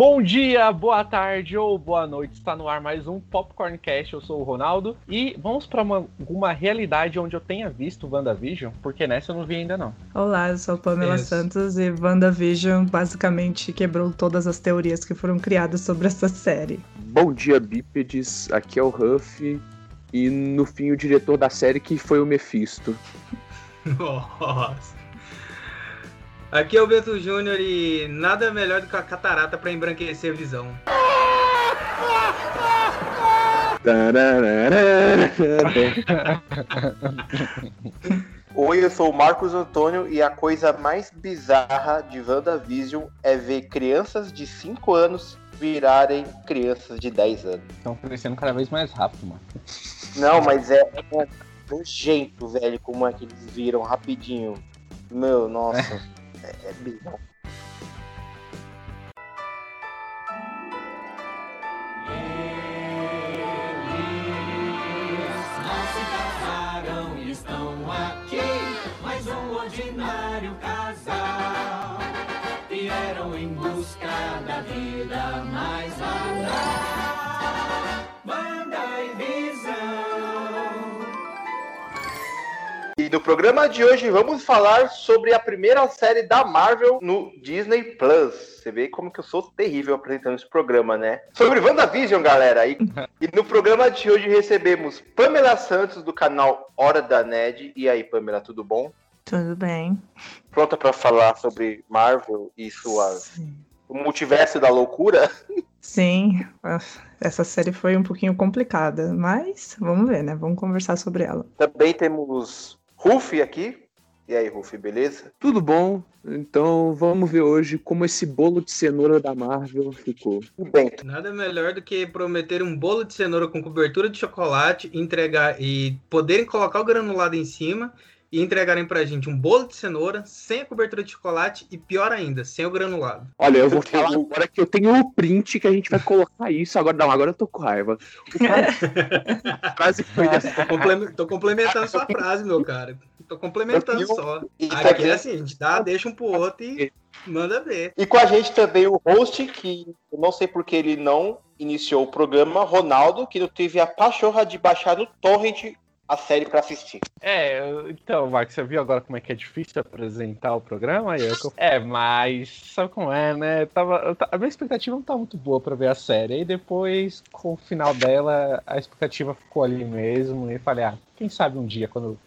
Bom dia, boa tarde ou boa noite. Está no ar mais um Popcorn Cast. Eu sou o Ronaldo e vamos para uma, uma realidade onde eu tenha visto WandaVision, porque nessa eu não vi ainda não. Olá, eu sou Pamela Isso. Santos e WandaVision basicamente quebrou todas as teorias que foram criadas sobre essa série. Bom dia, bípedes. Aqui é o Huff e no fim o diretor da série que foi o Mephisto. Nossa. Aqui é o Bento Júnior e nada melhor do que a catarata para embranquecer a visão. Oi, eu sou o Marcos Antônio e a coisa mais bizarra de WandaVision é ver crianças de 5 anos virarem crianças de 10 anos. Estão crescendo cada vez mais rápido, mano. Não, mas é, é nojento, velho, como é que eles viram rapidinho. Meu, nossa. é, é bizarro. ordinário casal vieram em busca da vida mais banal. E no programa de hoje vamos falar sobre a primeira série da Marvel no Disney Plus. Você vê como que eu sou terrível apresentando esse programa, né? Sobre WandaVision, galera. E, e no programa de hoje recebemos Pamela Santos do canal Hora da Ned. E aí, Pamela, tudo bom? Tudo bem. Pronta para falar sobre Marvel e sua o multiverso da loucura? Sim, essa série foi um pouquinho complicada, mas vamos ver, né? Vamos conversar sobre ela. Também temos Ruffy aqui. E aí, Ruffy, beleza? Tudo bom. Então vamos ver hoje como esse bolo de cenoura da Marvel ficou. Bem. Nada melhor do que prometer um bolo de cenoura com cobertura de chocolate, entregar e poderem colocar o granulado em cima e entregarem pra gente um bolo de cenoura sem a cobertura de chocolate e pior ainda, sem o granulado. Olha, eu vou falar agora que eu tenho o print que a gente vai colocar isso. Agora não, agora eu tô com raiva. a frase foi dessa. Tô complementando sua frase, meu cara. Tô complementando só. Aqui é assim, a gente dá, deixa um pro outro e manda ver. E com a gente também o host, que eu não sei porque ele não iniciou o programa, Ronaldo, que não teve a pachorra de baixar no torrent a série para assistir. É, então, Marcos, você viu agora como é que é difícil apresentar o programa? É, mas sabe como é, né? Tava, a minha expectativa não tá muito boa para ver a série. E depois, com o final dela, a expectativa ficou ali mesmo. E falei, ah, quem sabe um dia, quando,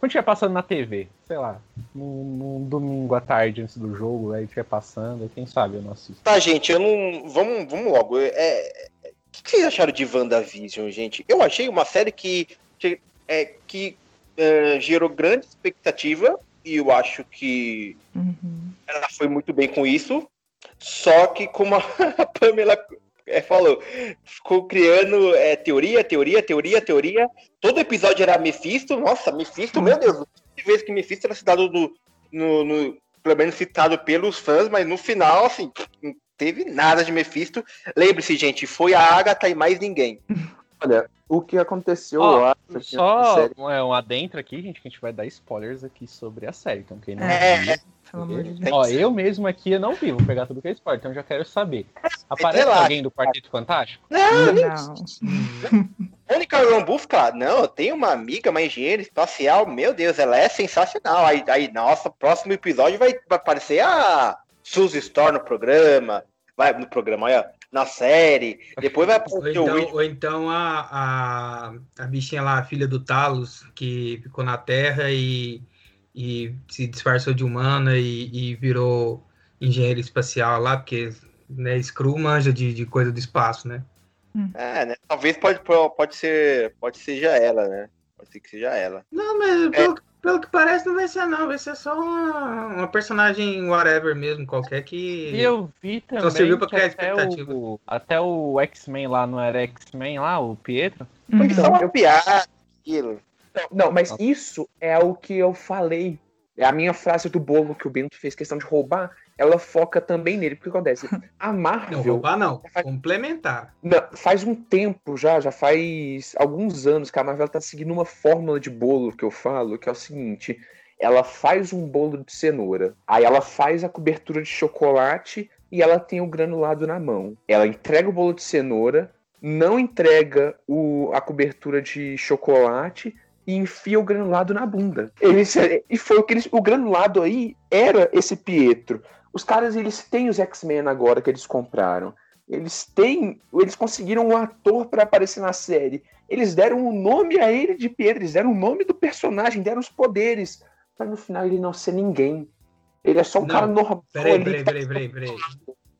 quando estiver passando na TV, sei lá, num, num domingo à tarde antes do jogo, aí estiver passando, quem sabe eu não assisto. Tá, gente, eu não. Vamos, vamos logo. É, o que vocês acharam de WandaVision, gente? Eu achei uma série que é, que é, gerou grande expectativa e eu acho que uhum. ela foi muito bem com isso. Só que, como a Pamela é, falou, ficou criando é, teoria, teoria, teoria, teoria. Todo episódio era Mephisto. Nossa, Mephisto, meu Deus, de vez que Mephisto era citado do, no, no, pelo menos citado pelos fãs, mas no final, assim, não teve nada de Mephisto. Lembre-se, gente, foi a Agatha e mais ninguém. Olha, o que aconteceu oh, lá. Só é, um adentro aqui, gente, que a gente vai dar spoilers aqui sobre a série. Então, quem não é, viu, pelo amor de Deus. Ó, eu mesmo aqui eu não vi, vou pegar tudo que é spoiler, então já quero saber. Aparece alguém do Quarteto Fantástico? Não, não. Mônica Rambeau não, eu tenho uma amiga, uma engenheira espacial, meu Deus, ela é sensacional. Aí, aí nossa, próximo episódio vai, vai aparecer a Suzy Store no programa. Vai no programa, olha na série. Depois vai aparecer ou então, o Ou então a, a, a bichinha lá, a filha do Talos, que ficou na Terra e, e se disfarçou de humana e, e virou engenheiro espacial lá, porque né, Screw manja de, de coisa do espaço, né? Hum. É, né? Talvez pode, pode ser, pode seja ela, né? Pode ser que seja ela. Não, mas é. pelo, pelo que parece, não vai ser, não. Vai ser só uma, uma personagem whatever mesmo, qualquer que. E eu vi também. Só serviu pra criar expectativa. O, até o X-Men lá não era X-Men lá, o Pietro? Foi então, só uma piada, aquilo. Não, mas isso é o que eu falei. É a minha frase do bolo que o Bento fez questão de roubar ela foca também nele. Porque acontece? A Marvel. Não, roubar não, faz, complementar. Não, faz um tempo já, já faz alguns anos que a Marvel tá seguindo uma fórmula de bolo que eu falo, que é o seguinte: ela faz um bolo de cenoura, aí ela faz a cobertura de chocolate e ela tem o granulado na mão. Ela entrega o bolo de cenoura, não entrega o, a cobertura de chocolate e enfia o granulado na bunda. Eles, e foi o que eles. O granulado aí era esse Pietro. Os caras, eles têm os X-Men agora que eles compraram. Eles têm. Eles conseguiram um ator para aparecer na série. Eles deram o um nome a ele de Pietro, eles deram o nome do personagem, deram os poderes. Pra no final ele não ser ninguém. Ele é só um Não, cara normal. Peraí, ali peraí, peraí, peraí, peraí.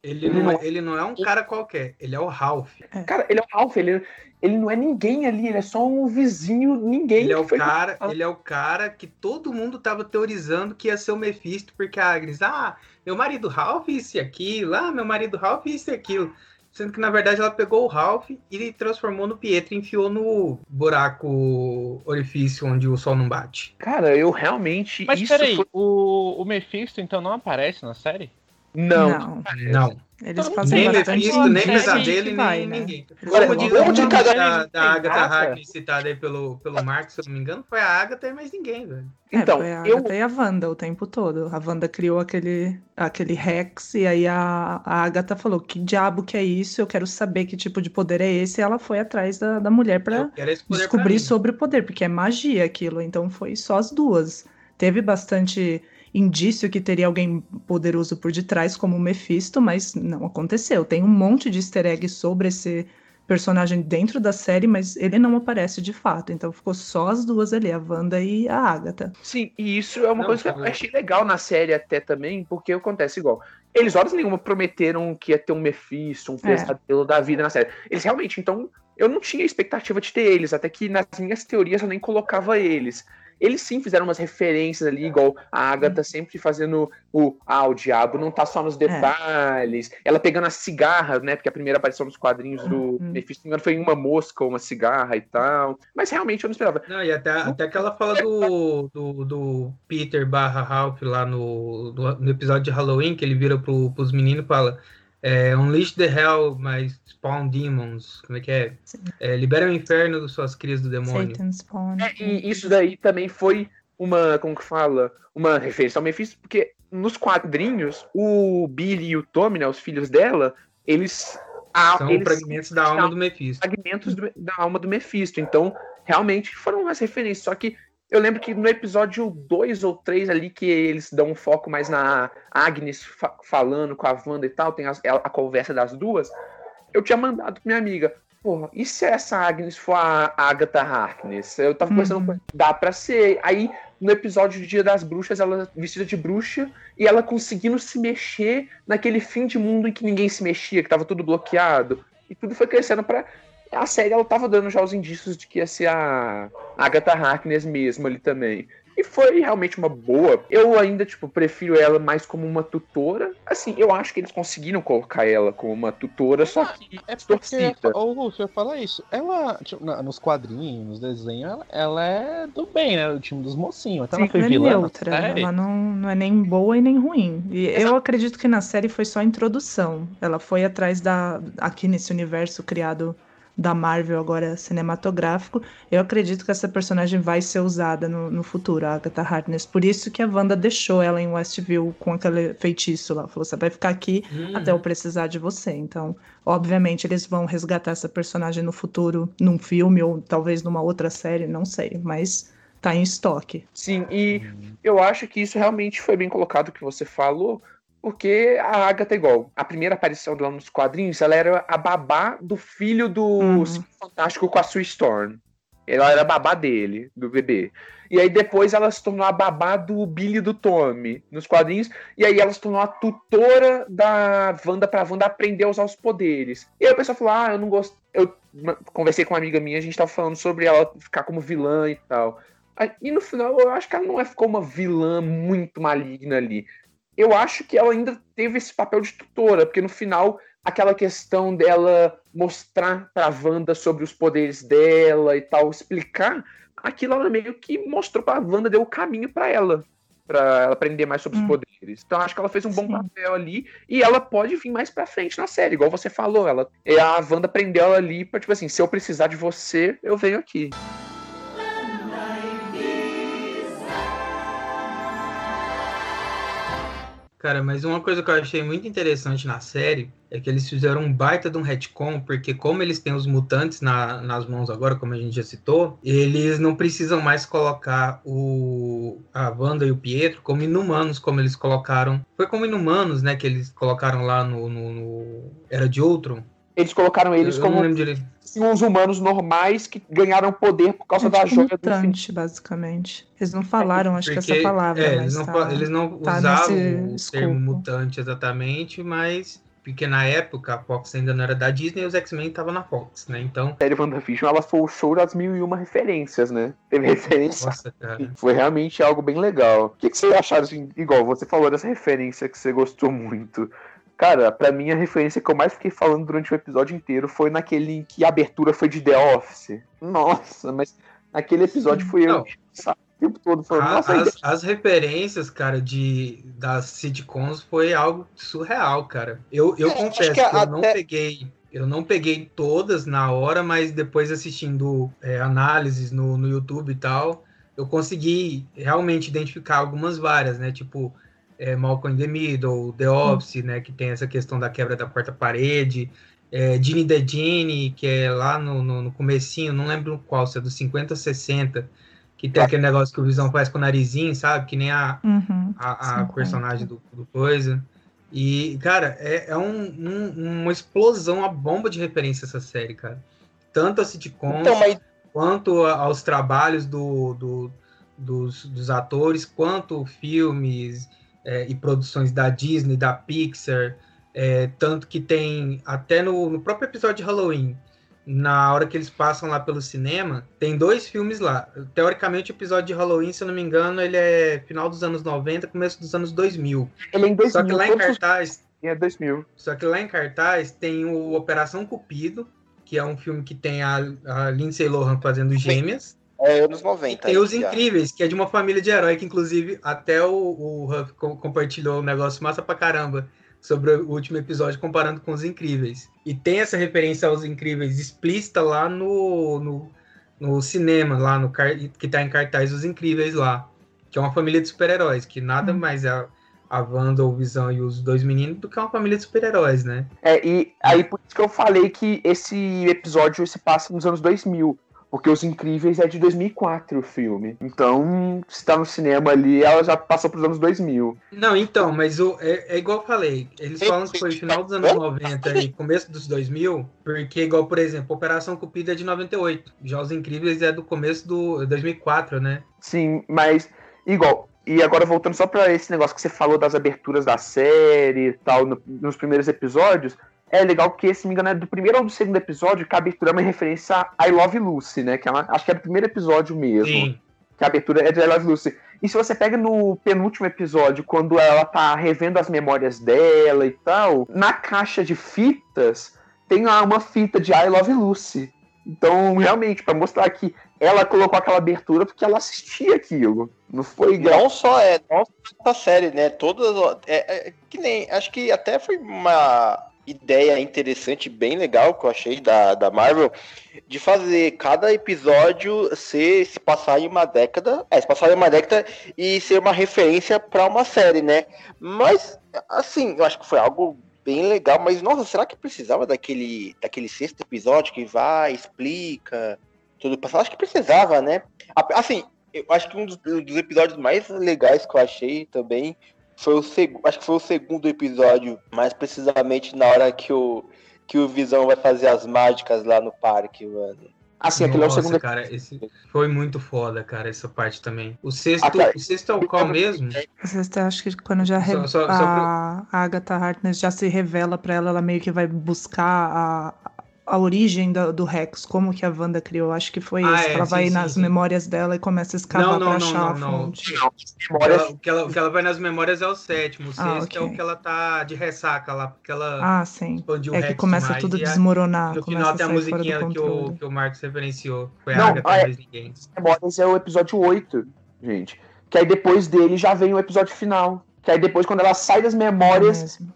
Ele não, é, ele não é um cara qualquer, ele é o Ralph. Cara, ele é o Ralph, ele, ele não é ninguém ali, ele é só um vizinho, ninguém. Ele é o cara, ele é o cara que todo mundo tava teorizando que ia ser o Mephisto, porque a Agnes, ah, meu marido Ralph isso e aquilo, ah, meu marido Ralph isso e aquilo. Sendo que na verdade ela pegou o Ralph e transformou no Pietro e enfiou no buraco orifício onde o sol não bate. Cara, eu realmente. Mas isso peraí, foi- o, o Mephisto então não aparece na série? Não. Não, Não, eles Então, fazem nem Mephisto, nem pesadelo, nem vai, né? ninguém. Agora, Como diz o de cada- da, da Agatha. Harkness citada aí pelo, pelo Marx, se eu não me engano, foi a Agatha e mais ninguém, velho. Então, é, foi a eu. Agatha e a Wanda o tempo todo. A Wanda criou aquele, aquele Rex e aí a, a Agatha falou: que diabo que é isso? Eu quero saber que tipo de poder é esse. E ela foi atrás da, da mulher pra pra descobrir mim. sobre o poder, porque é magia aquilo. Então foi só as duas. Teve bastante indício que teria alguém poderoso por detrás, como o Mephisto, mas não aconteceu. Tem um monte de easter egg sobre esse personagem dentro da série, mas ele não aparece de fato. Então ficou só as duas ali, a Wanda e a Agatha. Sim, e isso é uma Não, coisa que eu foi- achei legal na série até também, porque acontece igual. Eles, horas nenhuma, prometeram que ia ter um Mephisto, um É. pesadelo da vida na série. Eles realmente, então, eu não tinha expectativa de ter eles, até que nas minhas teorias eu nem colocava eles. Eles sim fizeram umas referências ali, igual a Agatha sempre fazendo o. Ah, o diabo não tá só nos detalhes. Ela pegando a cigarra, né? Porque a primeira aparição nos quadrinhos do Uhum. Mephisto, se não me engano, foi em uma mosca ou uma cigarra e tal. Mas realmente eu não esperava. Não, e até, até que ela fala do, do, do Peter barra Ralph lá no, no, no episódio de Halloween, que ele vira pro, pros meninos e fala é, Unleash the Hell, mas Spawn Demons. Como é que é? É libera o inferno das suas crias do demônio. Satan Spawn. É, e isso daí também foi uma, como que fala? Uma referência ao Mephisto, porque nos quadrinhos, o Billy e o Tommy, né, os filhos dela, eles. a- São eles fragmentos da alma do Mephisto. fragmentos do- da alma do Mephisto. Então, realmente foram umas referências. Só que eu lembro que no episódio 2 ou 3 ali, que eles dão um foco mais na Agnes fa- falando com a Wanda e tal, tem a, a conversa das duas, eu tinha mandado pra minha amiga. Porra, e se essa Agnes for a Agatha Harkness? Eu tava conversando Uhum. com. Dá pra ser. Aí, no episódio do Dia das Bruxas, ela vestida de bruxa e ela conseguindo se mexer naquele fim de mundo em que ninguém se mexia, que tava tudo bloqueado. E tudo foi crescendo pra. A série ela tava dando já os indícios de que ia ser a Agatha Harkness mesmo ali também. E foi realmente uma boa. Eu ainda, tipo, prefiro ela mais como uma tutora. Assim, eu acho que eles conseguiram colocar ela como uma tutora, só que É distorcida. ô Lúcio, eu falo isso. Ela, tipo, na- nos quadrinhos, nos desenhos, ela, ela é do bem, né? Do time dos mocinhos. Ela Sim, foi Ela é vilã neutra, série. ela não, não é nem boa e nem ruim. E eu acredito que na série foi só a introdução. Ela foi atrás da. Aqui nesse universo criado da Marvel, agora cinematográfico. Eu acredito que essa personagem vai ser usada no, no futuro, a Agatha Harkness. Por isso que a Wanda deixou ela em Westview com aquele feitiço lá. Falou: você vai ficar aqui Hum, até eu precisar de você. Então, obviamente, eles vão resgatar essa personagem no futuro, num filme ou talvez numa outra série, não sei. Mas tá em estoque. Sim, e eu acho que isso realmente foi bem colocado que você falou, porque a Agatha é igual. A primeira aparição dela nos quadrinhos, ela era a babá do filho do Uhum. Fantástico com a Sue Storm. Ela era a babá dele, do bebê. E aí depois ela se tornou a babá do Billy do Tommy nos quadrinhos. E aí ela se tornou a tutora da Wanda pra Wanda aprender a usar os poderes. E aí o pessoal falou: Ah, eu não gosto. Eu conversei com uma amiga minha, a gente tava falando sobre ela ficar como vilã e tal. E no final, eu acho que ela não é, ficou uma vilã muito maligna ali. Eu acho que ela ainda teve esse papel de tutora, porque no final, aquela questão dela mostrar pra Wanda sobre os poderes dela e tal, explicar, aquilo ela meio que mostrou pra Wanda, deu o caminho pra ela, pra ela aprender mais sobre Hum. os poderes. Então acho que ela fez um bom Sim. papel ali, e ela pode vir mais pra frente na série, igual você falou, ela, a Wanda prendeu ela ali pra, tipo assim, se eu precisar de você, eu venho aqui. Cara, mas uma coisa que eu achei muito interessante na série é que eles fizeram um baita de um retcon, porque como eles têm os mutantes na- nas mãos agora, como a gente já citou, eles não precisam mais colocar o a Wanda e o Pietro como inumanos, como eles colocaram. Foi como inumanos, né, que eles colocaram lá no, no- no Era de Ultron. Eles colocaram eles como assim, uns humanos normais que ganharam poder por causa É da tipo joia do infinito. mutante, basicamente. Eles não falaram, acho que Porque, essa palavra, é, eles não, tá... eles não tá usavam o termo escopo. mutante exatamente, mas porque na época a Fox ainda não era da Disney e os X-Men estavam na Fox, né? Então, A série WandaVision, ela foi o show das mil e uma referências, né? Teve referência nossa, cara. Foi realmente algo bem legal. O que, que você acharam, assim, igual você falou dessa referência que você gostou muito? Cara, pra mim a referência que eu mais fiquei falando durante o episódio inteiro foi naquele em que a abertura foi de The Office. Nossa, mas naquele episódio foi eu Não. sabe, o tempo todo falando, A- nossa, as, as referências, cara, de das sitcoms foi algo surreal, cara. Eu, eu É, confesso que eu não até- peguei. Eu não peguei todas na hora, mas depois assistindo é, análises no, no YouTube e tal, eu consegui realmente identificar algumas várias, né? Tipo, é, Malcolm in the Middle, The Office, né? Que tem essa questão da quebra da quarta parede. É, Ginny the Ginny, que é lá no, no, no comecinho, não lembro qual, se é dos 50 ou 60, que tem aquele negócio que o Visão faz com o narizinho, sabe? Que nem a, Uhum. a, a 50. personagem do, do coisa. E, cara, é, é um- um- uma explosão, uma bomba de referência essa série, cara. Tanto a sitcom, Então, mas quanto a- aos trabalhos do, do- dos, dos atores, quanto filmes é, e produções da Disney, da Pixar, é, tanto que tem até no, no próprio episódio de Halloween, na hora que eles passam lá pelo cinema, tem dois filmes lá. Teoricamente, o episódio de Halloween, se eu não me engano, ele é final dos anos 90, começo dos anos 2000. ele é em 2000, Só que lá em cartaz, é 2000. só que lá em cartaz tem o Operação Cupido, que é um filme que tem a, a Lindsay Lohan fazendo gêmeas. É anos E 90. tem Os já. Incríveis, que é de uma família de herói, que inclusive até o, o Huff co- compartilhou um negócio massa pra caramba sobre o último episódio comparando com Os Incríveis. E tem essa referência aos Incríveis explícita lá no, no, no cinema, lá no que tá em cartaz Os Incríveis lá. Que é uma família de super-heróis, que nada Hum. mais é a, a Wanda, o Visão e os dois meninos do que uma família de super-heróis, né? É, e aí por isso que eu falei que esse episódio se passa nos anos 2000. Porque Os Incríveis é de 2004 o filme. Então, se tá no cinema ali, ela já passou pros anos 2000. Não, então, mas o, é, é igual eu falei. Eles falam que foi final dos anos 90 e começo dos 2000, porque, igual, por exemplo, Operação Cupido é de 98. Já Os Incríveis é do começo do 2004, né? Sim, mas igual. E agora voltando só pra esse negócio que você falou das aberturas da série e tal, no- nos primeiros episódios, é legal porque, se não me engano, é do primeiro ou do segundo episódio que a abertura é uma referência a I Love Lucy, né? Que ela, acho que é do primeiro episódio mesmo. Sim. Que a abertura é de I Love Lucy. E se você pega no penúltimo episódio, quando ela tá revendo as memórias dela e tal, na caixa de fitas tem lá uma fita de I Love Lucy. Então, realmente, pra mostrar que ela colocou aquela abertura porque ela assistia aquilo. Não foi igual. Não só é, não só a série, né? Todas. É, é que nem. Acho que até foi uma ideia interessante, bem legal que eu achei da, da Marvel, de fazer cada episódio ser, se passar em uma década. É, se passar em uma década e ser uma referência para uma série, né? Mas, assim, eu acho que foi algo bem legal, mas nossa, será que precisava daquele, daquele sexto episódio que vai, explica tudo passado? Acho que precisava, né? Assim, eu acho que um dos, dos episódios mais legais que eu achei também foi o segundo. Acho que foi o segundo episódio, mais precisamente na hora que o, que o Visão vai fazer as mágicas lá no parque, mano. Assim, aquele é o Nossa, segundo cara, esse foi muito foda, cara, essa parte também. O sexto, Ah, tá. o sexto é o qual mesmo? Vocês acho que quando já re- Só- só- só a Agatha Harkness já se revela pra ela, ela meio que vai buscar a, a origem do, do Rex, como que a Wanda criou. Acho que foi Ah, isso. é, ela sim, vai sim, nas sim. memórias dela e começa a escavar Não, não, pra não, achar a não, não. fonte. Não, as O que, memórias ela, o que ela- o que ela vai nas memórias é o sétimo. O sexto Ah, é o que ela tá de ressaca lá, porque ela Ah, sim. expandiu o É que Rex começa demais tudo a a- desmoronar. No final tem a musiquinha que o, que o Marcos referenciou. Foi Não, a Agatha, ah, é. mais ninguém. memórias é o episódio 8, gente. Que aí depois dele já vem o episódio final. Que aí depois, quando ela sai das É memórias, mesmo.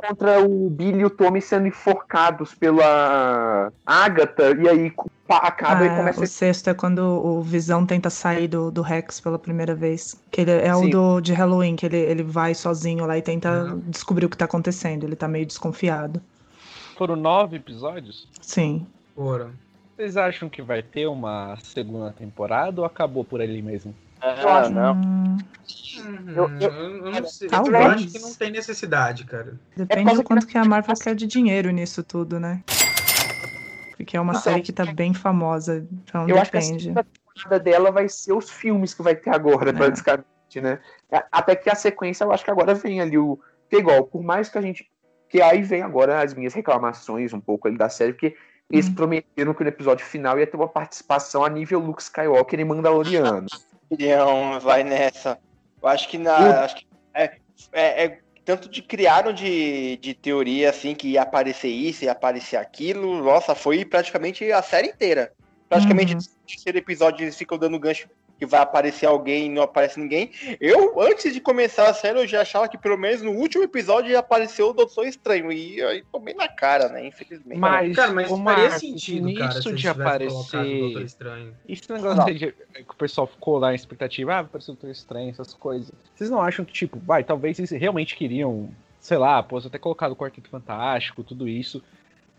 Contra o Billy e o Tommy sendo enforcados pela Agatha, e aí acaba e Ah, começa o sexto é quando o Visão tenta sair do, do Rex pela primeira vez. Que ele é o Sim. do de Halloween, que ele, ele vai sozinho lá e tenta Uhum. descobrir o que tá acontecendo. Ele tá meio desconfiado. Foram nove episódios? Sim. Foram. Vocês acham que vai ter uma segunda temporada ou acabou por ali mesmo? Ah, não. Hum, Eu- Eu, eu não sei. Eu acho que não tem necessidade, cara. depende causa do quanto que a Marvel quer de dinheiro nisso tudo, né? Porque é uma Então, série que tá bem famosa, então Eu acho que a depende. segunda temporada dela vai ser os filmes que vai ter agora, É. basicamente, né? A- Até que a sequência, eu acho que agora vem ali o. Que igual, por mais que a gente. Que aí vem agora as minhas reclamações um pouco ali da série, porque eles Hum. prometeram que no episódio final ia ter uma participação a nível Luke Skywalker e Mandaloriano. Não, vai nessa. Eu acho que na. Eu- acho que é, é- é tanto de criaram de, de teoria assim que ia aparecer isso, ia aparecer aquilo. Nossa, foi praticamente a série inteira. Praticamente Uhum. no terceiro episódio eles ficam dando gancho que vai aparecer alguém e não aparece ninguém. Eu, antes de começar a série, eu já achava que pelo menos no último episódio ia aparecer o Doutor Estranho. E aí tomei na cara, né? Infelizmente. Mas, cara, mas ô, faria Marcos, sentido, cara, se nisso eles de aparecer. Estranho. Esse negócio aí de, que o pessoal ficou lá em expectativa, ah, vai aparecer o Doutor Estranho, essas coisas. Vocês não acham que, tipo, vai, talvez eles realmente queriam, sei lá, pô, até colocado o Quarteto Fantástico, tudo isso,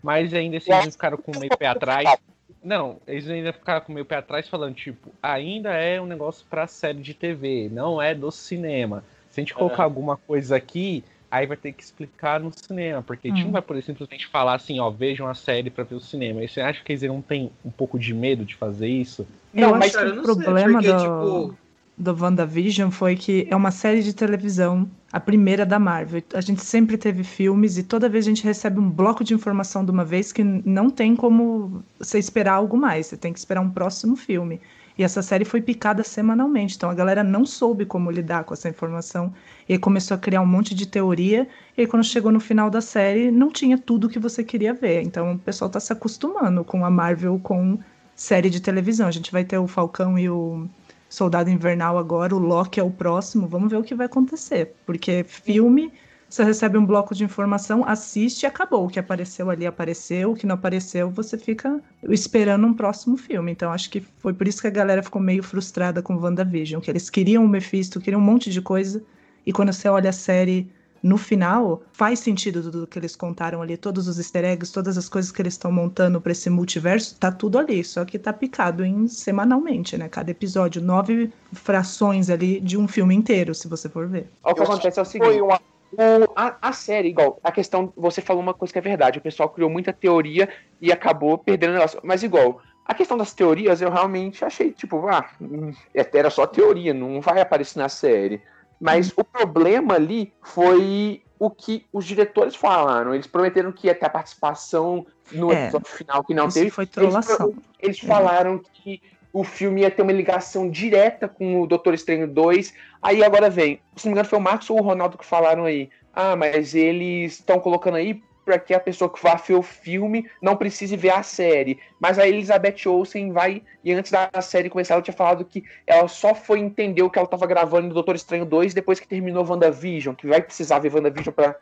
mas ainda assim eles ficaram com meio pé atrás. Não, eles ainda ficaram com meio pé atrás falando, tipo, ainda é um negócio pra série de TV, não é do cinema. Se a gente colocar Aham. alguma coisa aqui, aí vai ter que explicar no cinema, porque a gente Hum. não vai poder simplesmente falar assim, ó, vejam a série pra ver o cinema. E você acha que eles não têm um pouco de medo de fazer isso? Eu Não, acho mas, eu o não sei, problema porque, do, tipo, do WandaVision foi que é uma série de televisão, a primeira da Marvel. A gente sempre teve filmes e toda vez a gente recebe um bloco de informação de uma vez que não tem como você esperar algo mais. Você tem que esperar um próximo filme. E essa série foi picada semanalmente, então a galera não soube como lidar com essa informação e começou a criar um monte de teoria. E quando chegou no final da série, não tinha tudo que você queria ver. Então o pessoal tá se acostumando com a Marvel com série de televisão. A gente vai ter o Falcão e o Soldado Invernal agora, o Loki é o próximo. Vamos ver o que vai acontecer. Porque filme, você recebe um bloco de informação, assiste e acabou. O que apareceu ali apareceu, o que não apareceu, você fica esperando um próximo filme. Então acho que foi por isso que a galera ficou meio frustrada com WandaVision, que eles queriam o Mephisto, queriam um monte de coisa, e quando você olha a série no final, faz sentido tudo que eles contaram ali, todos os easter eggs, todas as coisas que eles estão montando para esse multiverso, tá tudo ali, só que tá picado em semanalmente, né? Cada episódio, nove frações ali de um filme inteiro, se você for ver. O que acontece é o Foi seguinte. uma. o- a, a série, igual, a questão, você falou uma coisa que é verdade, o pessoal criou muita teoria e acabou perdendo o negócio. Mas igual, a questão das teorias eu realmente achei, tipo, ah, hum, era só teoria, não vai aparecer na série. Mas o problema ali foi o que os diretores falaram. Eles prometeram que ia ter a participação no É, episódio final, que não Isso teve. foi Eles, trollação. eles falaram que o filme ia ter uma ligação direta com o Doutor Estranho 2. Aí agora vem, se não me engano, foi o Marcos ou o Ronaldo que falaram aí. Ah, mas eles estão colocando aí para que a pessoa que vá ver o filme não precise ver a série. Mas a Elizabeth Olsen vai, e antes da série começar, ela tinha falado que ela só foi entender o que ela estava gravando no Doutor Estranho 2 depois que terminou WandaVision, que vai precisar ver WandaVision para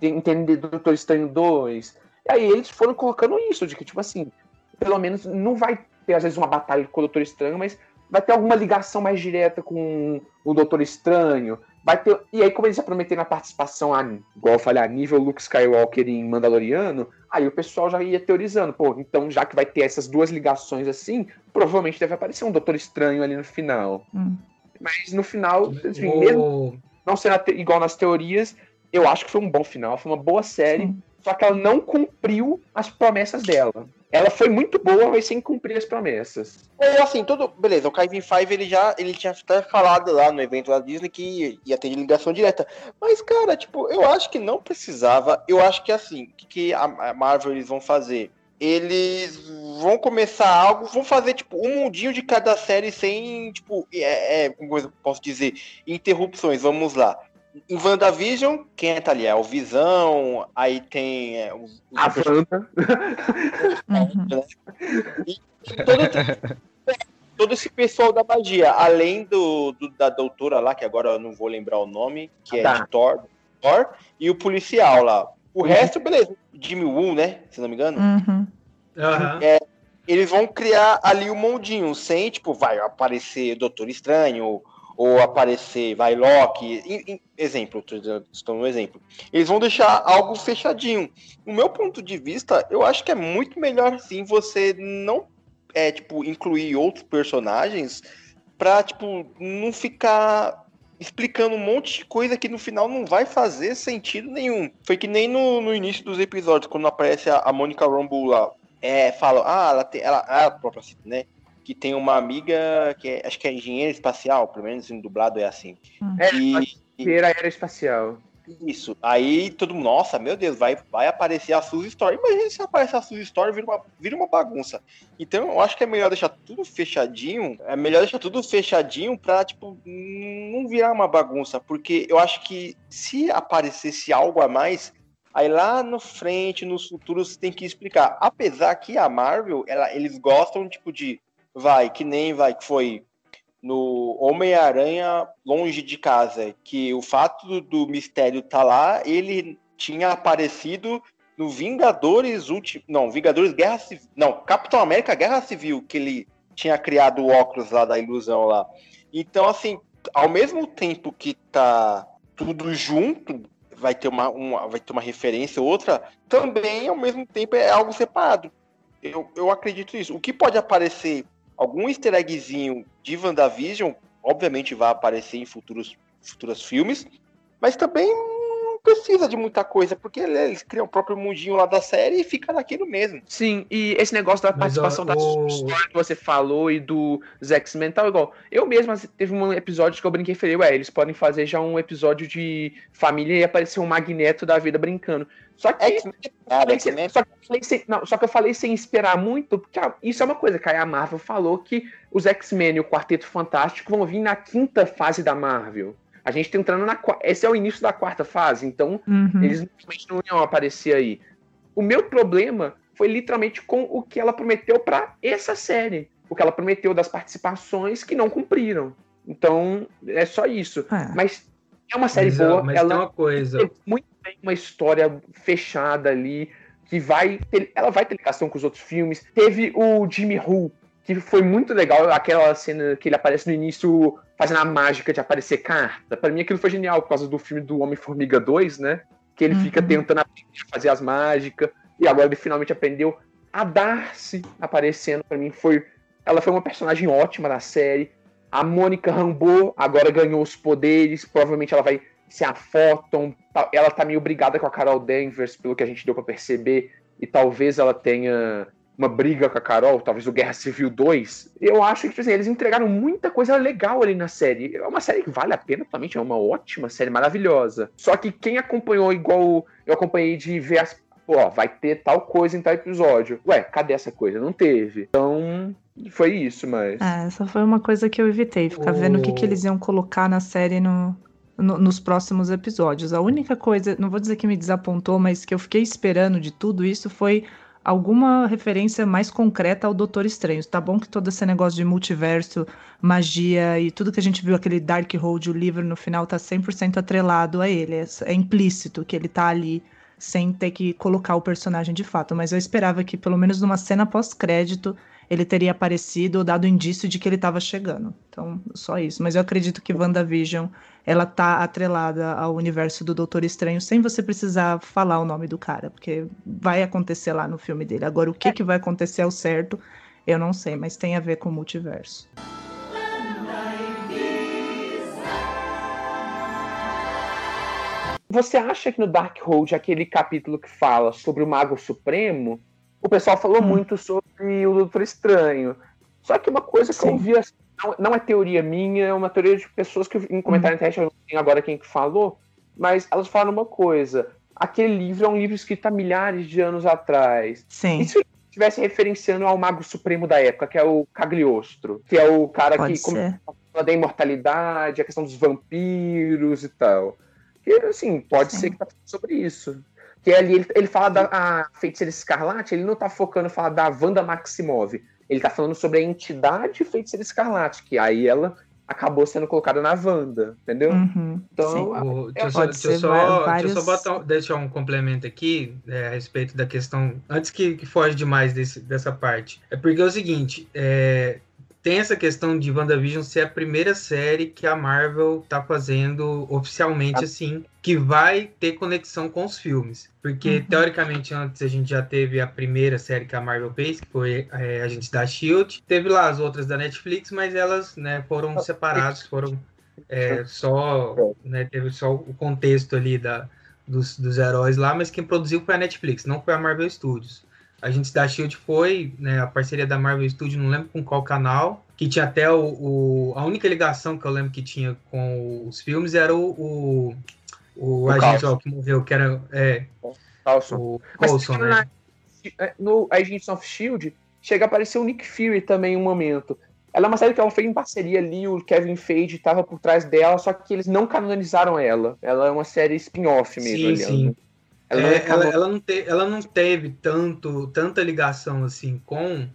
entender Doutor Estranho 2. E aí eles foram colocando isso, de que, tipo assim, pelo menos não vai ter, às vezes, uma batalha com o Doutor Estranho, mas vai ter alguma ligação mais direta com o Doutor Estranho. Vai ter. E aí, como eles já prometeram a participação, a, igual eu falei, a nível Luke Skywalker em Mandaloriano, aí o pessoal já ia teorizando, pô, então já que vai ter essas duas ligações assim, provavelmente deve aparecer um Doutor Estranho ali no final. Hum. Mas no final, assim, mesmo O- não sendo igual nas teorias, eu acho que foi um bom final, foi uma boa série, Sim. Só que ela não cumpriu as promessas dela. Ela foi muito boa, mas sem cumprir as promessas. É assim, tudo. Beleza, o Kevin Five ele já ele tinha até falado lá no evento da Disney que ia ter ligação direta. Mas, cara, tipo, eu acho que não precisava. Eu acho que assim, que, que a a Marvel eles vão fazer? Eles vão começar algo, vão fazer, tipo, um mundinho de cada série sem, tipo, é, é como eu posso dizer, interrupções. Vamos lá. Em WandaVision, quem tá ali? É o Visão, aí tem é, os, os A Wanda, Uhum. todo, todo esse pessoal da magia, além do, do- da doutora lá, que agora eu não vou lembrar o nome, que é Tá. de Thor, Thor, e o policial lá. O resto, beleza. Jimmy Woo, né? Se não me engano. Uhum. Aham. eles vão criar ali o um mundinho, sem, tipo, vai aparecer Doutor Estranho, ou aparecer, vai Loki, em, em, exemplo, estou no exemplo. Eles vão deixar algo fechadinho. No meu ponto de vista, eu acho que é muito melhor assim você não é tipo incluir outros personagens para tipo não ficar explicando um monte de coisa que no final não vai fazer sentido nenhum. Foi que nem no, no início dos episódios, quando aparece a, a Mônica Rambeau lá, é, fala, ah, ela tem, ela, ela própria, né? Que tem uma amiga que é, acho que é engenheira espacial, pelo menos em dublado é assim. É, engenheira aeroespacial. Isso. Aí todo mundo, nossa, meu Deus, vai, vai aparecer a Suzy Story. Imagina se aparece a Suzy Story vira uma, vira uma bagunça. Então eu acho que é melhor deixar tudo fechadinho. É melhor deixar tudo fechadinho pra, tipo, não virar uma bagunça. Porque eu acho que se aparecesse algo a mais, aí lá no frente, nos futuros, tem que explicar. Apesar que a Marvel, ela, eles gostam, tipo, de. Vai, que nem vai, que foi no Homem-Aranha Longe de Casa, que o fato do, mistério tá lá, ele tinha aparecido no Vingadores Último. Não, Vingadores Guerra Civil. Não, Capitão América Guerra Civil, que ele tinha criado o óculos lá da ilusão lá. Então, assim, ao mesmo tempo que tá tudo junto, vai ter uma, uma, vai ter uma referência outra, também ao mesmo tempo é algo separado. Eu, eu acredito nisso. O que pode aparecer algum easter eggzinho de WandaVision, obviamente vai aparecer em futuros, futuros filmes, mas também precisa de muita coisa, porque eles criam o próprio mundinho lá da série e fica naquilo mesmo. Sim, e esse negócio da mas, participação da o... história que você falou e do X-Men tal, igual. Eu mesmo assim, teve um episódio que eu brinquei e falei, ué, eles podem fazer já um episódio de família e aparecer um magneto da vida brincando. Só que, é, é, só, que sem, não, só que eu falei sem esperar muito, porque ah, isso é uma coisa que a Marvel falou que os X-Men e o Quarteto Fantástico vão vir na quinta fase da Marvel. A gente tá entrando na esse é o início da quarta fase, então uhum. eles simplesmente não iam aparecer aí. O meu problema foi literalmente com o que ela prometeu para essa série, o que ela prometeu das participações que não cumpriram. Então é só isso. É. Mas é uma série mas, boa. Mas ela tem uma coisa. muito bem uma história fechada ali, que vai ter, ela vai ter ligação com os outros filmes. Teve o Jimmy Who, que foi muito legal, aquela cena que ele aparece no início fazendo a mágica de aparecer carta. Para mim aquilo foi genial por causa do filme do Homem-Formiga 2, né? Que ele uhum. fica tentando fazer as mágicas e agora ele finalmente aprendeu a Darcy aparecendo para mim foi ela foi uma personagem ótima da série. A Mônica Rambeau agora ganhou os poderes, provavelmente ela vai se a Photon, ela tá meio brigada com a Carol Danvers, pelo que a gente deu para perceber, e talvez ela tenha uma briga com a Carol, talvez o Guerra Civil 2. Eu acho que tipo assim, eles entregaram muita coisa legal ali na série. É uma série que vale a pena totalmente, é uma ótima série, maravilhosa. Só que quem acompanhou igual eu acompanhei de ver as. Pô, vai ter tal coisa em tal episódio. Ué, cadê essa coisa? Não teve. Então, foi isso, mas. É, essa foi uma coisa que eu evitei, ficar oh. vendo o que, que eles iam colocar na série no, no, nos próximos episódios. A única coisa, não vou dizer que me desapontou, mas que eu fiquei esperando de tudo isso foi alguma referência mais concreta ao Doutor Estranho. Tá bom que todo esse negócio de multiverso, magia e tudo que a gente viu, aquele Darkhold, o livro no final, tá 100% atrelado a ele. É, é implícito que ele tá ali sem ter que colocar o personagem de fato. Mas eu esperava que, pelo menos numa cena pós-crédito, ele teria aparecido ou dado indício de que ele estava chegando. Então, só isso. Mas eu acredito que WandaVision, ela tá atrelada ao universo do Doutor Estranho, sem você precisar falar o nome do cara, porque vai acontecer lá no filme dele. Agora, o que, que vai acontecer ao certo, eu não sei, mas tem a ver com o multiverso. Você acha que no Darkhold, aquele capítulo que fala sobre o Mago Supremo, o pessoal falou hum. muito sobre o Doutor Estranho. Só que uma coisa que Sim. eu vi, assim, não, não, é teoria minha, é uma teoria de pessoas que em comentário na internet, eu não tenho agora quem que falou, mas elas falaram uma coisa. Aquele livro é um livro escrito há milhares de anos atrás. Sim. E se estivesse referenciando ao Mago Supremo da época, que é o Cagliostro, que é o cara Pode que fala da imortalidade, a questão dos vampiros e tal. E, assim, pode Sim. ser que tá sobre isso. Que ali ele, ele fala da feiticeira escarlate, ele não tá focando falar da Wanda Maximov. Ele tá falando sobre a entidade feiticeira escarlate, que aí ela acabou sendo colocada na Wanda, entendeu? Uhum, Então. O- deixa, eu só, deixa eu ser só- va- deixa eu vários- só botar, deixar um complemento aqui é, a respeito da questão, antes que, que foge demais desse, dessa parte. É porque é o seguinte, é, tem essa questão de WandaVision ser a primeira série que a Marvel tá fazendo oficialmente assim, que vai ter conexão com os filmes. Porque, Uhum. teoricamente, antes a gente já teve a primeira série que a Marvel fez, que foi é, Agentes da S.H.I.E.L.D. Teve lá as outras da Netflix, mas elas né, foram separadas, foram é, só, né, teve só o contexto ali da, dos, dos heróis lá, mas quem produziu foi a Netflix, não foi a Marvel Studios. A gente da Shield foi, né, a parceria da Marvel Studios, não lembro com qual canal, que tinha até o, o- a única ligação que eu lembro que tinha com os filmes era o, o, o O agente ó, que morreu, que era é, Coulson. o Coulson, né? na- no Agents of Shield chega a aparecer o Nick Fury também em um momento. Ela é uma série que ela fez em parceria ali, o Kevin Feige estava por trás dela, só que eles não canonizaram ela. Ela é uma série spin-off mesmo. Sim, ali, sim. Ela, É, não ela, ela não te- ela não teve tanto, tanta ligação assim com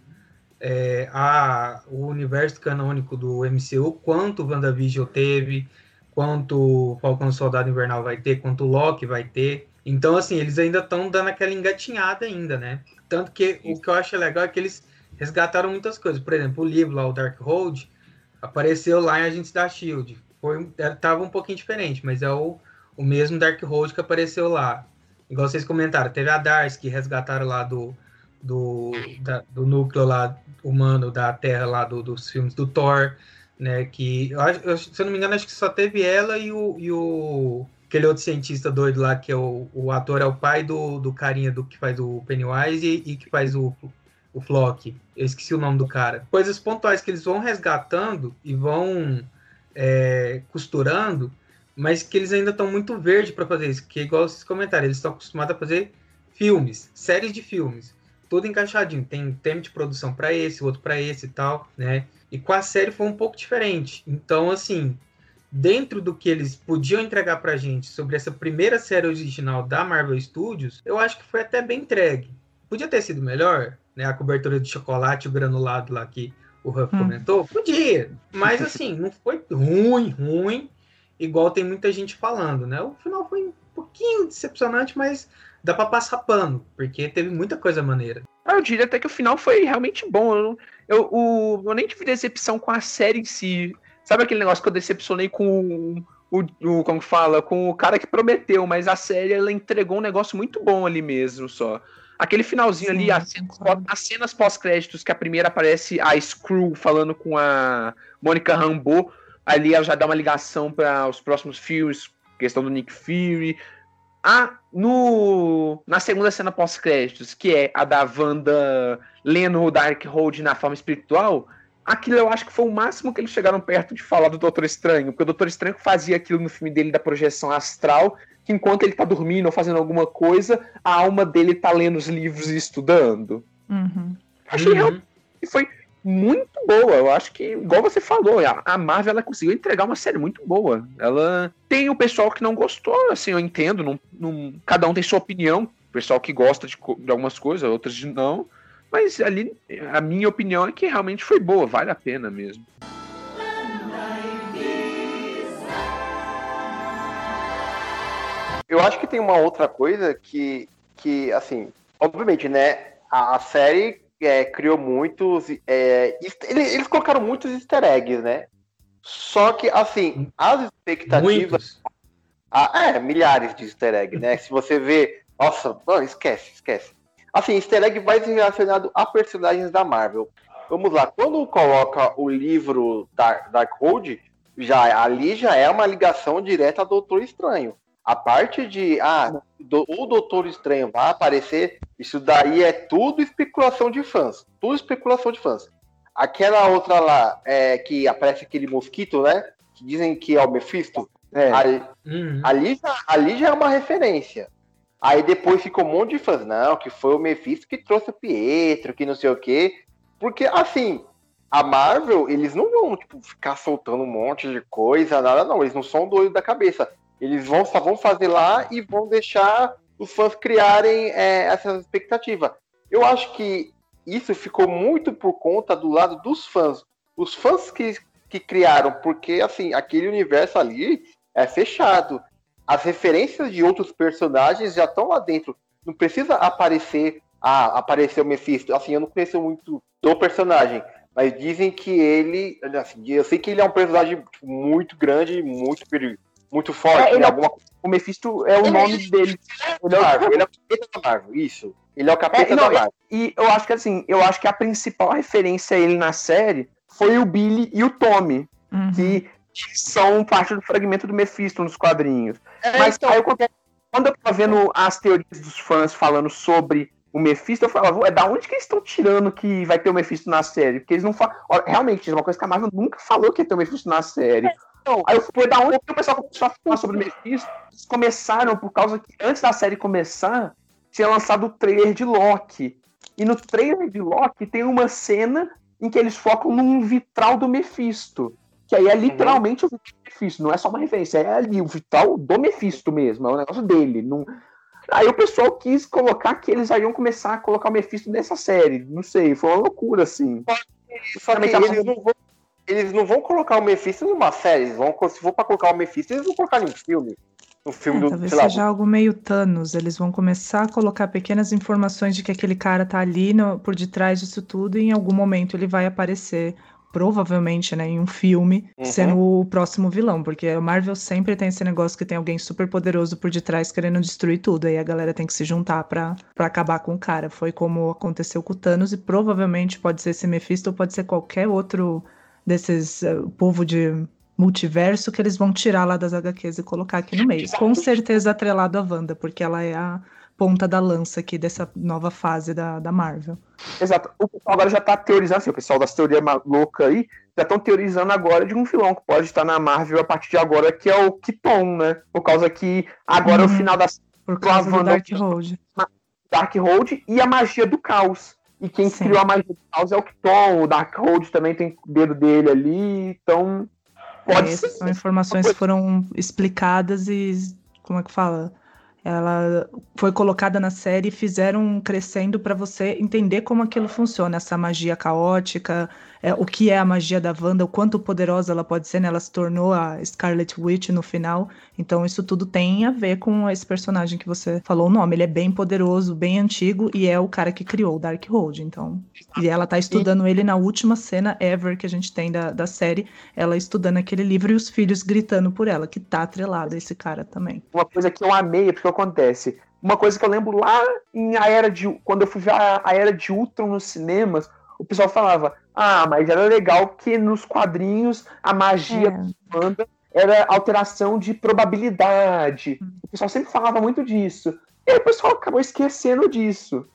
é, a, o universo canônico do MCU quanto o WandaVision teve, quanto o Falcão Soldado Invernal vai ter, quanto o Loki vai ter. Então, assim, eles ainda estão dando aquela engatinhada ainda, né? Tanto que o que eu acho legal é que eles resgataram muitas coisas. Por exemplo, o livro lá, o Darkhold, apareceu lá em Agentes da S.H.I.E.L.D. Foi, é, tava um pouquinho diferente, mas é o, o mesmo Darkhold que apareceu lá. Igual vocês comentaram, teve a Darcy que resgataram lá do, do, da- do núcleo lá humano da Terra lá do- dos filmes do Thor, né? Que eu- se eu não me engano, acho que só teve ela e o, e o aquele outro cientista doido lá, que é o, o ator, é o pai do, do carinha do que faz o Pennywise e, e que faz o, o Flock. Eu esqueci o nome do cara. Coisas pontuais que eles vão resgatando e vão é, costurando, mas que eles ainda estão muito verde para fazer isso. Que igual vocês comentaram, eles estão acostumados a fazer filmes, séries de filmes, tudo encaixadinho. Tem um tema de produção para esse, outro para esse e tal, né? E com a série foi um pouco diferente. Então, assim, dentro do que eles podiam entregar pra gente sobre essa primeira série original da Marvel Studios, eu acho que foi até bem entregue. Podia ter sido melhor, né? A cobertura de chocolate, o granulado lá que o Ruff Hum. comentou, podia. Mas assim, não foi ruim, ruim, igual tem muita gente falando, né? O final foi um pouquinho decepcionante, mas dá pra passar pano, porque teve muita coisa maneira. Ah, Eu diria até que o final foi realmente bom. Eu, eu, o- eu nem tive decepção com a série em si. Sabe aquele negócio que eu decepcionei com o, o- como que fala, com o cara que prometeu, mas a série ela entregou um negócio muito bom ali mesmo, só. Aquele finalzinho ali, Sim, as cenas, pós- as cenas pós-créditos, que a primeira aparece a Screw falando com a Mônica Rambeau, ali ela já dá uma ligação para os próximos filmes, questão do Nick Fury. Ah, no, na segunda cena pós-créditos, que é a da Wanda lendo o Darkhold na forma espiritual, aquilo eu acho que foi o máximo que eles chegaram perto de falar do Doutor Estranho, porque o Doutor Estranho fazia aquilo no filme dele da projeção astral, que enquanto ele tá dormindo ou fazendo alguma coisa, a alma dele tá lendo os livros e estudando. Uhum. Achei Uhum. que foi muito boa. Eu acho que, igual você falou, a Marvel ela conseguiu entregar uma série muito boa. Ela tem o pessoal que não gostou, assim, eu entendo. Não, não- cada um tem sua opinião. O pessoal que gosta de, de algumas coisas, outros de não. Mas ali, a minha opinião é que realmente foi boa, vale a pena mesmo. Eu acho que tem uma outra coisa que, que assim, obviamente, né? A, a série é, criou muitos. é, eles, eles colocaram muitos easter eggs, né? Só que, assim, as expectativas. Ah, é, milhares de easter eggs, né? Se você vê. Nossa, não, esquece, esquece. Assim, easter egg mais relacionado a personagens da Marvel. Vamos lá, quando coloca o livro Dark, Darkhold, já, ali já é uma ligação direta ao Doutor Estranho. A parte de, ah, do- o Doutor Estranho vai aparecer, isso daí é tudo especulação de fãs. Tudo especulação de fãs. Aquela outra lá, é, que aparece aquele mosquito, né? Que dizem que é o Mephisto. É. Ali, Uhum. ali, já, ali já é uma referência. Aí depois ficou um monte de fãs, não, que foi o Mephisto que trouxe o Pietro, que não sei o quê. Porque, assim, a Marvel, eles não vão, tipo, ficar soltando um monte de coisa, nada, não. Eles não são doidos da cabeça. Eles vão, só vão fazer lá e vão deixar os fãs criarem é, essa expectativa. Eu acho que isso ficou muito por conta do lado dos fãs. Os fãs que que criaram, porque assim, aquele universo ali é fechado. As referências de outros personagens já estão lá dentro. Não precisa aparecer, ah, o Mephisto. Assim, eu não conheço muito do personagem, mas dizem que ele, assim, eu sei que ele é um personagem tipo, muito grande, muito peri- muito forte, É, ele né? é- alguma O Mephisto é o Ele- nome dele. Ele é o- Marvel. Ele é o capeta da Marvel, isso. Ele é o capeta É, não, da Marvel. E eu acho que assim, eu acho que a principal referência a ele na série foi o Billy e o Tommy, Uhum. que são parte do fragmento do Mephisto nos quadrinhos. É, Mas então, aí eu- quando eu tava vendo as teorias dos fãs falando sobre o Mephisto, eu falava, é da onde que eles estão tirando que vai ter o Mephisto na série? Porque eles não falam. Realmente, é uma coisa que a Marvel nunca falou que ia ter o Mephisto na série. Aí eu fui, da onde que o pessoal começou a falar sobre o Mephisto? Eles começaram por causa que, antes da série começar, tinha lançado o trailer de Loki. E no trailer de Loki tem uma cena em que eles focam num vitral do Mephisto. Que aí é literalmente o vitral do Mephisto, não é só uma referência, é ali o vitral do Mephisto mesmo, é um negócio dele. Não... Aí o pessoal quis colocar que eles iam começar a colocar o Mephisto nessa série. Não sei, foi uma loucura, assim. Só que eles não, vão, eles não vão colocar o Mephisto numa série. Eles vão, se for pra colocar o Mephisto, eles vão colocar em um filme. No filme É, do, talvez sei lá, seja algo meio Thanos. Eles vão começar a colocar pequenas informações de que aquele cara tá ali no- por detrás disso tudo e em algum momento ele vai aparecer, provavelmente, né, em um filme, Uhum. sendo o próximo vilão. Porque a Marvel sempre tem esse negócio que tem alguém super poderoso por detrás querendo destruir tudo. Aí a galera tem que se juntar pra acabar com o cara. Foi como aconteceu com o Thanos e provavelmente pode ser esse Mephisto ou pode ser qualquer outro desses eh, povo de multiverso que eles vão tirar lá das HQs e colocar aqui no meio. Com certeza atrelado à Wanda, porque ela é a ponta da lança aqui dessa nova fase da, da Marvel. Exato. O pessoal agora já tá teorizando, assim, o pessoal das teorias loucas aí, já estão teorizando agora de um vilão que pode estar na Marvel a partir de agora, que é o Kiton, né? Por causa que agora é o final da Por causa do Darkhold. Darkhold e a magia do caos. E quem Sim. criou a magia do caos é o Kiton, o Darkhold também tem o dedo dele ali, então pode É, ser. são informações que foram explicadas e, como é que fala? Ela foi colocada na série e fizeram crescendo para você entender como aquilo funciona, essa magia caótica, é, o que é a magia da Wanda, o quanto poderosa ela pode ser, né? Ela se tornou a Scarlet Witch no final. Então isso tudo tem a ver com esse personagem que você falou o nome. Ele é bem poderoso, bem antigo e é o cara que criou o Darkhold. Então, e ela tá estudando ele na última cena ever que a gente tem da, da série, ela estudando aquele livro e os filhos gritando por ela, que tá atrelado esse cara também. uma coisa que eu amei, porque acontece. Uma coisa que eu lembro lá em a era de quando eu fui ver a, a era de Ultron nos cinemas, o pessoal falava: "Ah, mas era legal que nos quadrinhos a magia É. Wanda era alteração de probabilidade". O pessoal sempre falava muito disso. E aí o pessoal acabou esquecendo disso.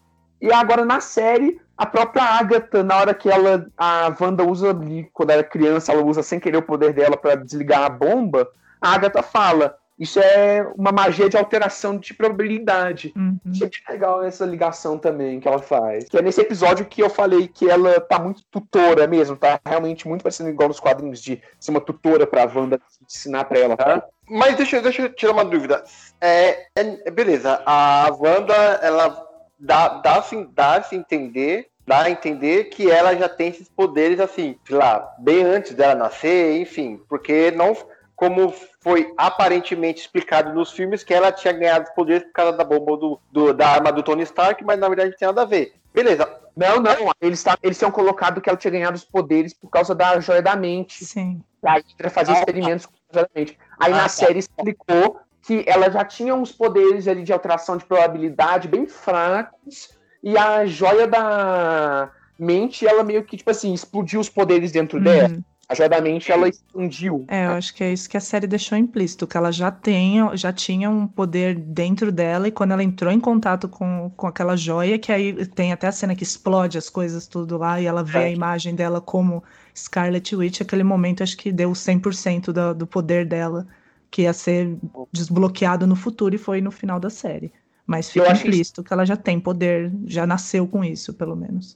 E agora na série, a própria Agatha, na hora que ela a Wanda usa ali, quando ela é criança, ela usa sem querer o poder dela para desligar a bomba, a Agatha fala: "Isso é uma magia de alteração de probabilidade". Uhum. Achei bem legal essa ligação também que ela faz. Que é nesse episódio que eu falei que ela tá muito tutora mesmo, tá realmente muito parecendo igual nos quadrinhos de ser uma tutora pra Wanda ensinar pra ela. Tá? Mas deixa, deixa eu tirar uma dúvida. É, é- beleza, a Wanda, ela dá, dá, assim, dá a se entender, dá a entender que ela já tem esses poderes, assim, sei lá, bem antes dela nascer, enfim, porque não, como foi aparentemente explicado nos filmes, que ela tinha ganhado os poderes por causa da bomba do, do- da arma do Tony Stark, mas na verdade não tem nada a ver. Beleza, Não, não, eles, tá, eles tinham colocado que ela tinha ganhado os poderes por causa da joia da mente. Sim. A Hydra fazia Ah, experimentos com a joia da mente. Aí Ah, na tá. série explicou que ela já tinha uns poderes ali de alteração de probabilidade bem fracos, e a joia da mente, ela meio que, tipo assim, explodiu os poderes dentro dela. A mente, ela expandiu. É, eu acho que é isso que a série deixou implícito, que ela já tem, já tinha um poder dentro dela, e quando ela entrou em contato com, com aquela joia, que aí tem até a cena que explode as coisas tudo lá, e ela vê É. a imagem dela como Scarlet Witch, aquele momento acho que deu 100% do, do poder dela, que ia ser desbloqueado no futuro, e foi no final da série. Mas fica que- implícito que ela já tem poder, já nasceu com isso, pelo menos.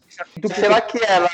será que ela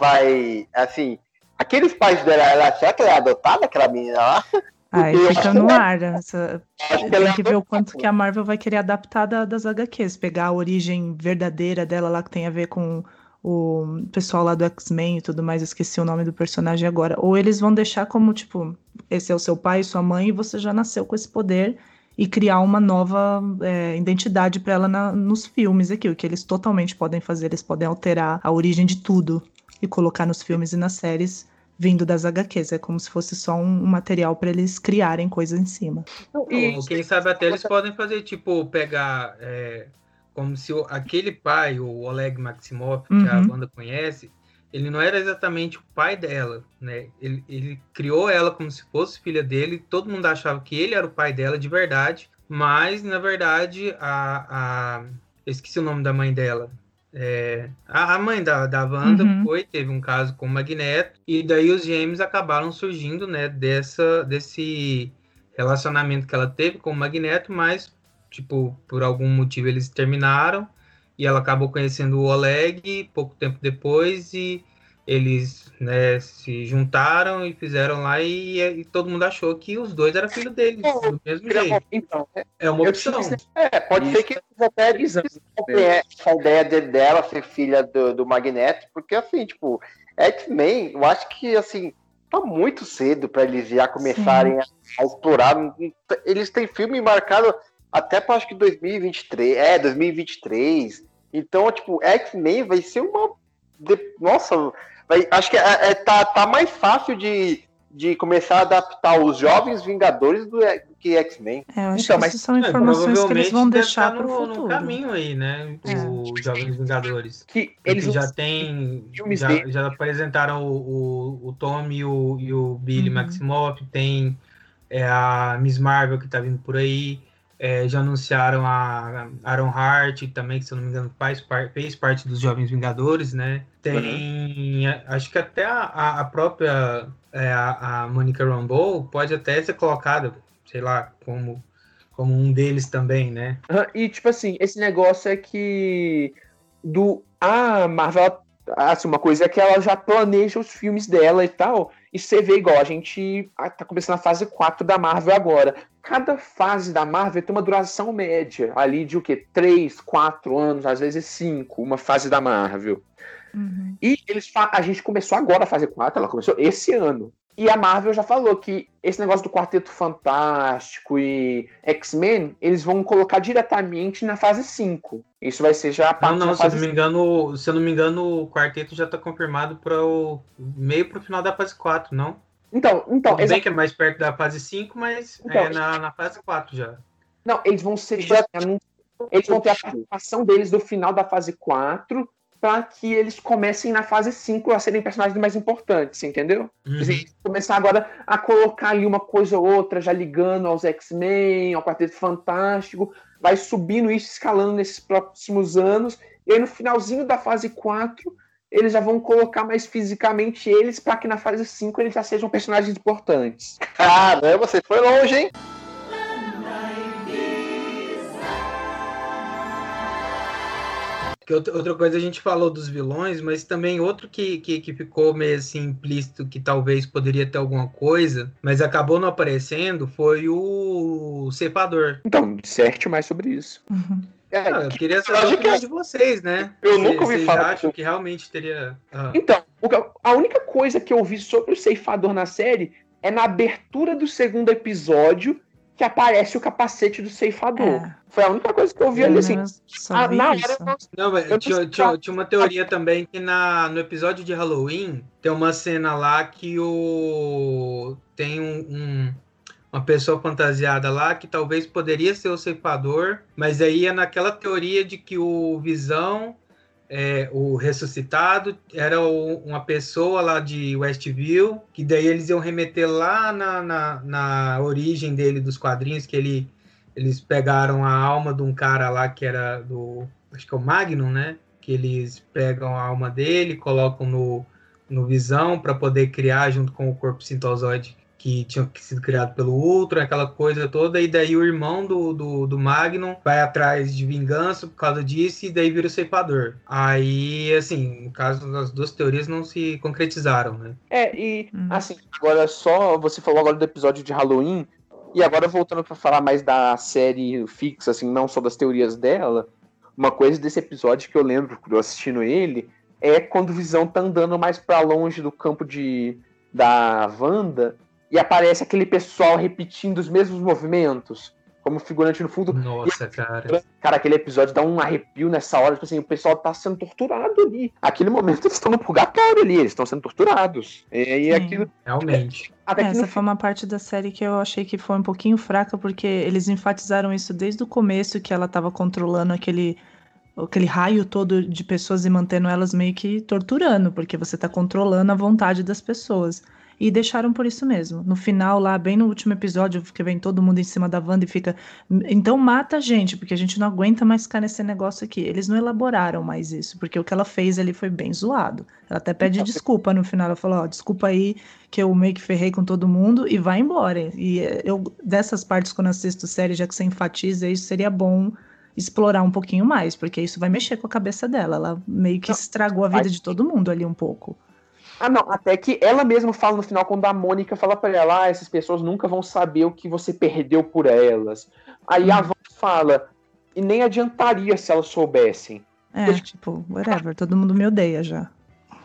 vai, assim, aqueles pais dela, ela, será que ela é adotada, aquela menina lá? Aí eu fica no ar. Essa, Acho que Tem é que ver o quanto que a Marvel vai querer adaptar da- das HQs, pegar a origem verdadeira dela lá que tem a ver com o pessoal lá do X-Men e tudo mais, esqueci o nome do personagem agora. Ou eles vão deixar como, tipo, esse é o seu pai e sua mãe, e você já nasceu com esse poder e criar uma nova é, identidade para ela na, nos filmes aqui, o que eles totalmente podem fazer, eles podem alterar a origem de tudo e colocar nos filmes e nas séries vindo das HQs. É como se fosse só um, um material para eles criarem coisa em cima. Ou quem sabe até eles podem fazer, tipo, pegar. é, como se o- aquele pai, o Oleg Maximov, que a Uhum. banda conhece, ele não era exatamente o pai dela, né? Ele, ele criou ela como se fosse filha dele, todo mundo achava que ele era o pai dela de verdade, mas na verdade a. a eu esqueci o nome da mãe dela. É, a, mãe da, da Wanda Uhum. foi, teve um caso com o Magneto, e daí os gêmeos acabaram surgindo, né, dessa, desse relacionamento que ela teve com o Magneto, mas, tipo, por algum motivo eles terminaram, e ela acabou conhecendo o Oleg pouco tempo depois, e eles, né, se juntaram e fizeram lá, e, e todo mundo achou que os dois eram filho deles, do mesmo jeito. Então, é, É uma opção. tinha- É, pode Isso. ser que eles até Isso. desenvolvem essa ideia de- dela ser filha do, do Magneto, porque assim, tipo, X-Men, eu acho que assim, tá muito cedo pra eles já começarem a autorar. Eles têm filme marcado até para acho que 2023, é, 2023. Então, tipo, X-Men vai ser uma. de- Nossa, vai- acho que é, é- tá, tá mais fácil de, de começar a adaptar os jovens Vingadores do que X-Men. É, eu acho Então, que mas- são É, informações que eles provavelmente vão deixar estar para o no, no futuro. caminho aí, né? É. Os Jovens Vingadores. que Eles já tem. filmes Já, já apresentaram o, o, o Tom e o, e o Billy Uhum. Maximoff, tem é, a Miss Marvel que tá vindo por aí. É, já anunciaram a Aaron Hart também, que se eu não me engano faz, par- fez parte dos Jovens Vingadores, né? Tem, a- acho que até a, a- própria é, a, a Monica Rambeau pode até ser colocada, sei lá, como, como um deles também, né? Aham, E, tipo assim, esse negócio é que do a Marvel, ela- assim, uma coisa é que ela já planeja os filmes dela e tal, e você vê igual, a gente ah, tá começando a fase 4 da Marvel agora. Cada fase da Marvel tem uma duração média, ali de o quê? 3, 4 anos, às vezes 5, uma fase da Marvel. Uhum. E eles a gente começou agora a fase 4, ela começou esse ano. E a Marvel já falou que esse negócio do Quarteto Fantástico e X-Men, eles vão colocar diretamente na fase 5. Isso vai ser já a Não, parte não, da se eu não me engano, se eu não me engano, o quarteto já tá confirmado para o meio pro final da fase 4, não? Então, então, Tudo bem que é mais perto da fase 5, mas Então, é na, na fase 4 já. não, eles vão ser tipo, assim, eles vão ter a participação deles do final da fase 4 para que eles comecem na fase 5 a serem personagens mais importantes, entendeu? Uhum. Assim, começar agora a colocar ali uma coisa ou outra, já ligando aos X-Men, ao Quarteto Fantástico, vai subindo isso, escalando nesses próximos anos, e aí no finalzinho da fase 4, eles já vão colocar mais fisicamente eles, para que na fase 5 eles já sejam personagens importantes. Caramba, você foi longe, hein? Que outra, coisa a gente falou dos vilões, mas também outro que, que, que ficou meio assim implícito que talvez poderia ter alguma coisa, mas acabou não aparecendo, foi o ceifador. Então, disserte mais sobre isso. Uhum. É, Ah, eu queria saber a acho que opinião é- de vocês, né? Eu Vocês- nunca ouvi vocês falar acham que realmente teria. ah, Então, que- a única coisa que eu vi sobre o ceifador na série é na abertura do segundo episódio que aparece o capacete do ceifador. É, Foi a única coisa que eu vi eu ali assim. Ah, na hora eu não Não, mas Eu tinha, tô- tinha, tinha uma teoria também que na, no episódio de Halloween tem uma cena lá que o tem um, um- uma pessoa fantasiada lá que talvez poderia ser o ceifador, mas aí é naquela teoria de que o Visão, é, o ressuscitado, era o- uma pessoa lá de Westview, que daí eles iam remeter lá na, na, na origem dele dos quadrinhos, que ele, eles pegaram a alma de um cara lá que era do acho que é o Magnum, né? Que eles pegam a alma dele, colocam no, no Visão para poder criar junto com o corpo sintozoide que tinha sido criado pelo Ultron, aquela coisa toda, e daí o irmão do, do, do Magnum vai atrás de vingança por causa disso, e daí vira o ceifador. Aí, assim, no caso, as duas teorias não se concretizaram, né? É, e Hum. assim, agora só você falou agora do episódio de Halloween, e agora voltando pra falar mais da série fixa, assim, não só das teorias dela, uma coisa desse episódio que eu lembro, eu assistindo ele, é quando o Visão tá andando mais pra longe do campo de da Wanda e aparece aquele pessoal repetindo os mesmos movimentos, como figurante no fundo. Nossa, cara. Cara, aquele episódio dá um arrepio nessa hora, tipo assim, o pessoal tá sendo torturado ali. Aquele momento eles estão no purgatório ali, eles estão sendo torturados. E aí Sim. aquilo. Realmente. Até que Essa no foi uma parte da série que eu achei que foi um pouquinho fraca, porque eles enfatizaram isso desde o começo, que ela tava controlando aquele, aquele raio todo de pessoas e mantendo elas meio que torturando, porque você tá controlando a vontade das pessoas. E deixaram por isso mesmo. No final, lá, bem no último episódio, que vem todo mundo em cima da Wanda e fica. Então mata a gente, porque a gente não aguenta mais ficar nesse negócio aqui. Eles não elaboraram mais isso, porque o que ela fez ali foi bem zoado. Ela até pede desculpa no final. Ela falou: Ó, desculpa aí que eu meio que ferrei com todo mundo e vai embora. E eh, eu, dessas partes, quando assisto série, já que você enfatiza isso, seria bom explorar um pouquinho mais, porque isso vai mexer com a cabeça dela. Ela meio que estragou a vida de todo mundo ali um pouco. Ah, não, até que ela mesma fala no final, quando a Mônica fala pra ela, ah, essas pessoas nunca vão saber o que você perdeu por elas. Aí a Hum. Wanda fala, e nem adiantaria se elas soubessem. É, tipo, whatever, todo mundo me odeia já.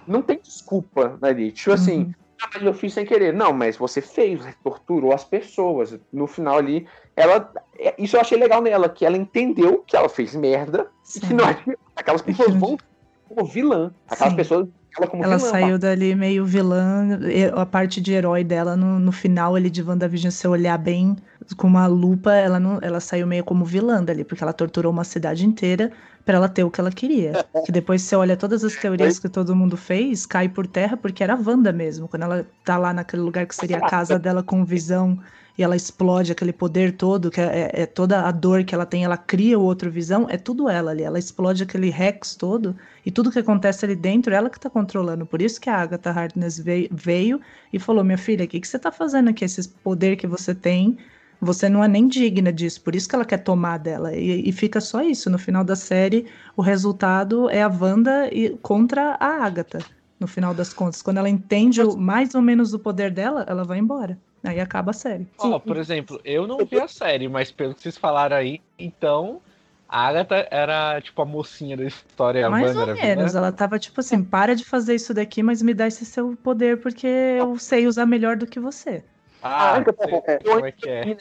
Não tem desculpa ali. Tipo assim, Uhum. ah, mas eu fiz sem querer. Não, mas você fez, você torturou as pessoas. No final ali, ela. é, Isso eu achei legal nela, que ela entendeu que ela fez merda e que Sim. não. Aquelas pessoas vão como vilã. Aquelas Sim. pessoas. Ela como Ela vilã. saiu dali meio vilã, a parte de herói dela no, no final ali de WandaVision, se olhar bem com uma lupa, ela não, ela saiu meio como vilã dali, porque ela torturou uma cidade inteira pra ela ter o que ela queria. Que depois você olha todas as teorias que todo mundo fez, cai por terra porque era a Wanda mesmo, quando ela tá lá naquele lugar que seria a casa dela com visão e ela explode aquele poder todo, que é, é toda a dor que ela tem, ela cria o outro visão, é tudo ela ali, ela explode aquele Rex todo e tudo que acontece ali dentro, ela que tá controlando. Por isso que a Agatha Harkness veio, veio e falou: Minha filha, o que, que você tá fazendo aqui? Esse poder que você tem, você não é nem digna disso. Por isso que ela quer tomar dela. E, e fica só isso. No final da série, o resultado é a Wanda e- contra a Agatha. No final das contas, quando ela entende mais ou menos o poder dela, ela vai embora. Aí acaba a série. Ó, por exemplo, eu não vi a série, mas pelo que vocês falaram aí, então a Agatha era tipo a mocinha da história, a Mais Wanda ou era menos. vilã. Ela tava tipo assim: para de fazer isso daqui, mas me dá esse seu poder, porque eu sei usar melhor do que você. Ah, Ah, sei como é que é.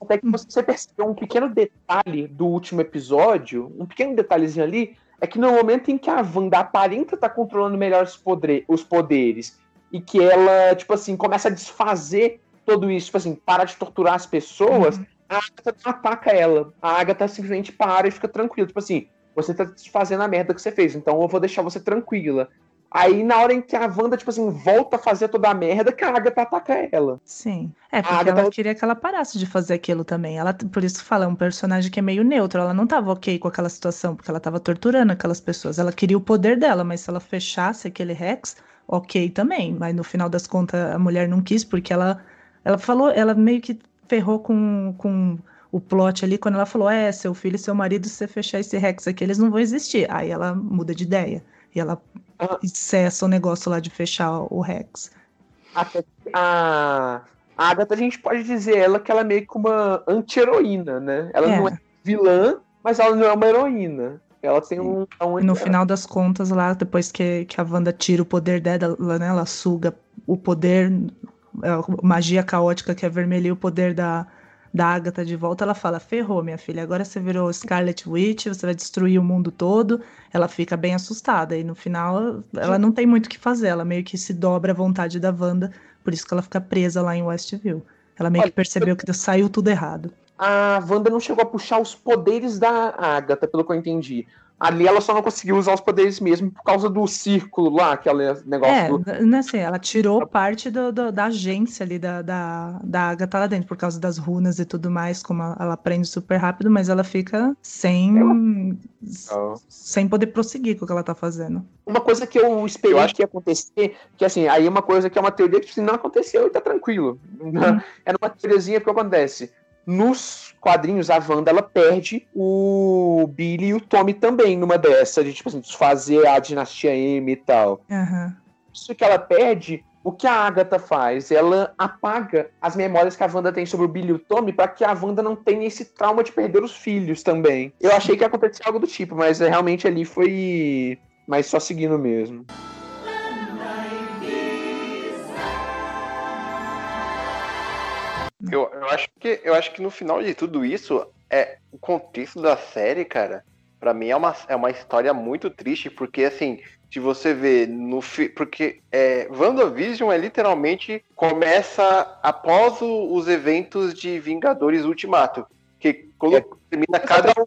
Até que você percebeu um pequeno detalhe do último episódio, um pequeno detalhezinho ali, é que no momento em que a Wanda aparenta estar controlando melhor os, podre- os poderes e que ela, tipo assim, começa a desfazer tudo isso, tipo assim, para de torturar as pessoas, Uhum. a Agatha não ataca ela. A Agatha simplesmente para e fica tranquila. Tipo assim, você tá desfazendo a merda que você fez, então eu vou deixar você tranquila. Aí, na hora em que a Wanda, tipo assim, volta a fazer toda a merda, que a Agatha ataca ela. Sim. É, porque Agatha- ela queria que ela parasse de fazer aquilo também. Ela, por isso que fala, é um personagem que é meio neutro. Ela não tava ok com aquela situação, porque ela tava torturando aquelas pessoas. Ela queria o poder dela, mas se ela fechasse aquele Rex, ok também. Mas no final das contas, a mulher não quis, porque ela, ela falou, ela meio que ferrou com, com o plot ali, quando ela falou: é, seu filho e seu marido, se você fechar esse Rex aqui, eles não vão existir. Aí ela muda de ideia. E ela Ah. cessa o negócio lá de fechar o Rex. Até a, a Agatha, a gente pode dizer ela que ela é meio que uma anti-heroína, né? Ela É. não é vilã, mas ela não é uma heroína. Ela tem um. um E no final das contas, lá, depois que, que a Wanda tira o poder dela, né, ela suga o poder, é, magia caótica que avermelha o poder da, da Agatha de volta, ela fala: ferrou, minha filha, agora você virou Scarlet Witch, você vai destruir o mundo todo. Ela fica bem assustada. E no final, ela não tem muito o que fazer, ela meio que se dobra à vontade da Wanda, por isso que ela fica presa lá em Westview. Ela meio que Olha, percebeu que saiu tudo errado. A Wanda não chegou a puxar os poderes da Agatha, pelo que eu entendi. Ali ela só não conseguiu usar os poderes mesmo por causa do círculo lá, aquele negócio É, do. não é assim, ela tirou parte do, do- da agência ali da, da, da Agatha lá dentro, por causa das runas e tudo mais, como ela, ela aprende super rápido, mas ela fica sem, sem poder prosseguir com o que ela tá fazendo. Uma coisa que eu esperei Eu acho- que ia acontecer, que assim, aí é uma coisa que é uma teoria que assim, não aconteceu e tá tranquilo. Era uma teoriazinha que acontece. Nos quadrinhos, a Wanda ela perde o Billy e o Tommy também numa dessa, de tipo assim, desfazer a dinastia M e tal. Aham. Isso que ela perde, o que a Agatha faz? Ela apaga as memórias que a Wanda tem sobre o Billy e o Tommy para que a Wanda não tenha esse trauma de perder os filhos também. Eu achei que ia acontecer algo do tipo, mas realmente ali foi mas só seguindo mesmo. Eu, eu, acho que, eu acho que no final de tudo isso, é o contexto da série, cara, pra mim é uma, é uma história muito triste, porque assim, se você vê no fi- porque é, WandaVision é literalmente começa após o- os eventos de Vingadores Ultimato. Que quando É. termina cada um,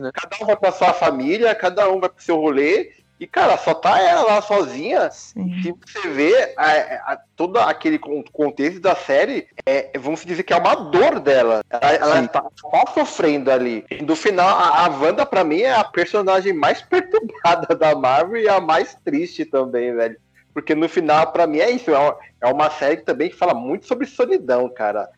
né? cada um vai pra sua família, cada um vai pro seu rolê, e cara, só tá ela lá sozinha Sim. se você vê a, a- todo aquele con- contexto da série, é, vamos dizer que é uma dor dela. Ela, ela tá só sofrendo ali. E no final, a, a Wanda, pra mim, é a personagem mais perturbada da Marvel e a mais triste também, velho. Porque no final, pra mim, é isso. É uma, é uma série que também fala muito sobre solidão, cara.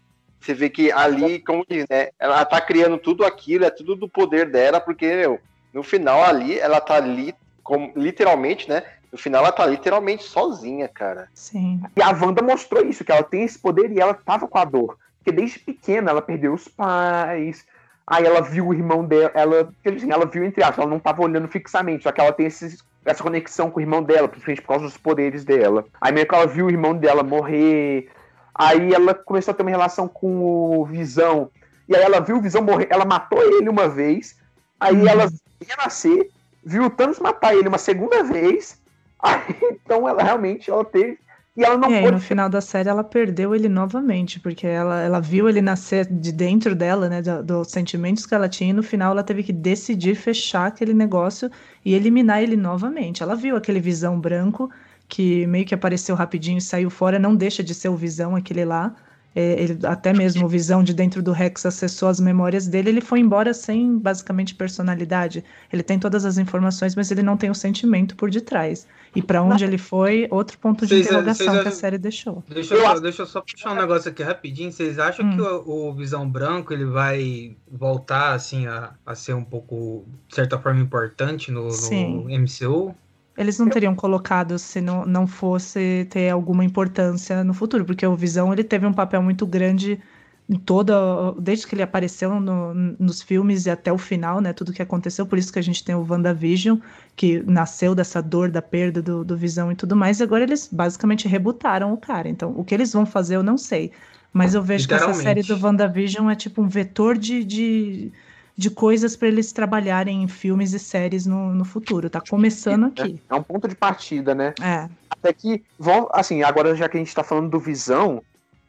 Você vê que ali, como diz, né? Ela tá criando tudo aquilo, é tudo do poder dela, porque, meu, no final ali, ela tá ali, como, literalmente, né? No final ela tá literalmente sozinha, cara. Sim. E a Wanda mostrou isso, que ela tem esse poder e ela tava com a dor. Porque desde pequena ela perdeu os pais, aí ela viu o irmão dela, ela, assim, ela viu entre aspas, ela não tava olhando fixamente, só que ela tem esses- essa conexão com o irmão dela, principalmente por causa dos poderes dela. Aí meio que ela viu o irmão dela morrer, aí ela começou a ter uma relação com o Visão, e aí ela viu o Visão morrer, ela matou ele uma vez, aí Uhum. ela renascer, viu o Thanos matar ele uma segunda vez, aí então ela realmente ela teve e ela não aí, pôde no final da série, ela perdeu ele novamente, porque ela, ela viu ele nascer de dentro dela, né, do- dos sentimentos que ela tinha, e no final ela teve que decidir fechar aquele negócio e eliminar ele novamente. Ela viu aquele visão branco, que meio que apareceu rapidinho e saiu fora, não deixa de ser o visão aquele lá. É, ele, até mesmo o visão de dentro do Rex acessou as memórias dele, ele foi embora sem basicamente personalidade. Ele tem todas as informações, mas ele não tem o sentimento por detrás. E pra onde ele foi, outro ponto de Vocês- interrogação vocês que a série deixou. Deixa eu, deixa eu só puxar um negócio aqui rapidinho. Vocês acham Hum. que o, o Visão Branco ele vai voltar assim a, a ser um pouco, de certa forma, importante no, no Sim. MCU? Eles não teriam colocado se não, não fosse ter alguma importância no futuro, porque o Visão ele teve um papel muito grande em toda, desde que ele apareceu no- nos filmes e até o final, né? Tudo que aconteceu, por isso que a gente tem o WandaVision, que nasceu dessa dor da perda do, do Visão e tudo mais, e agora eles basicamente rebutaram o cara. Então, o que eles vão fazer eu não sei. Mas eu vejo que essa série do WandaVision é tipo um vetor de, de, de coisas para eles trabalharem em filmes e séries no, no futuro. Tá começando aqui. É um ponto de partida, né? É. Até que, vão, assim, agora já que a gente tá falando do Visão,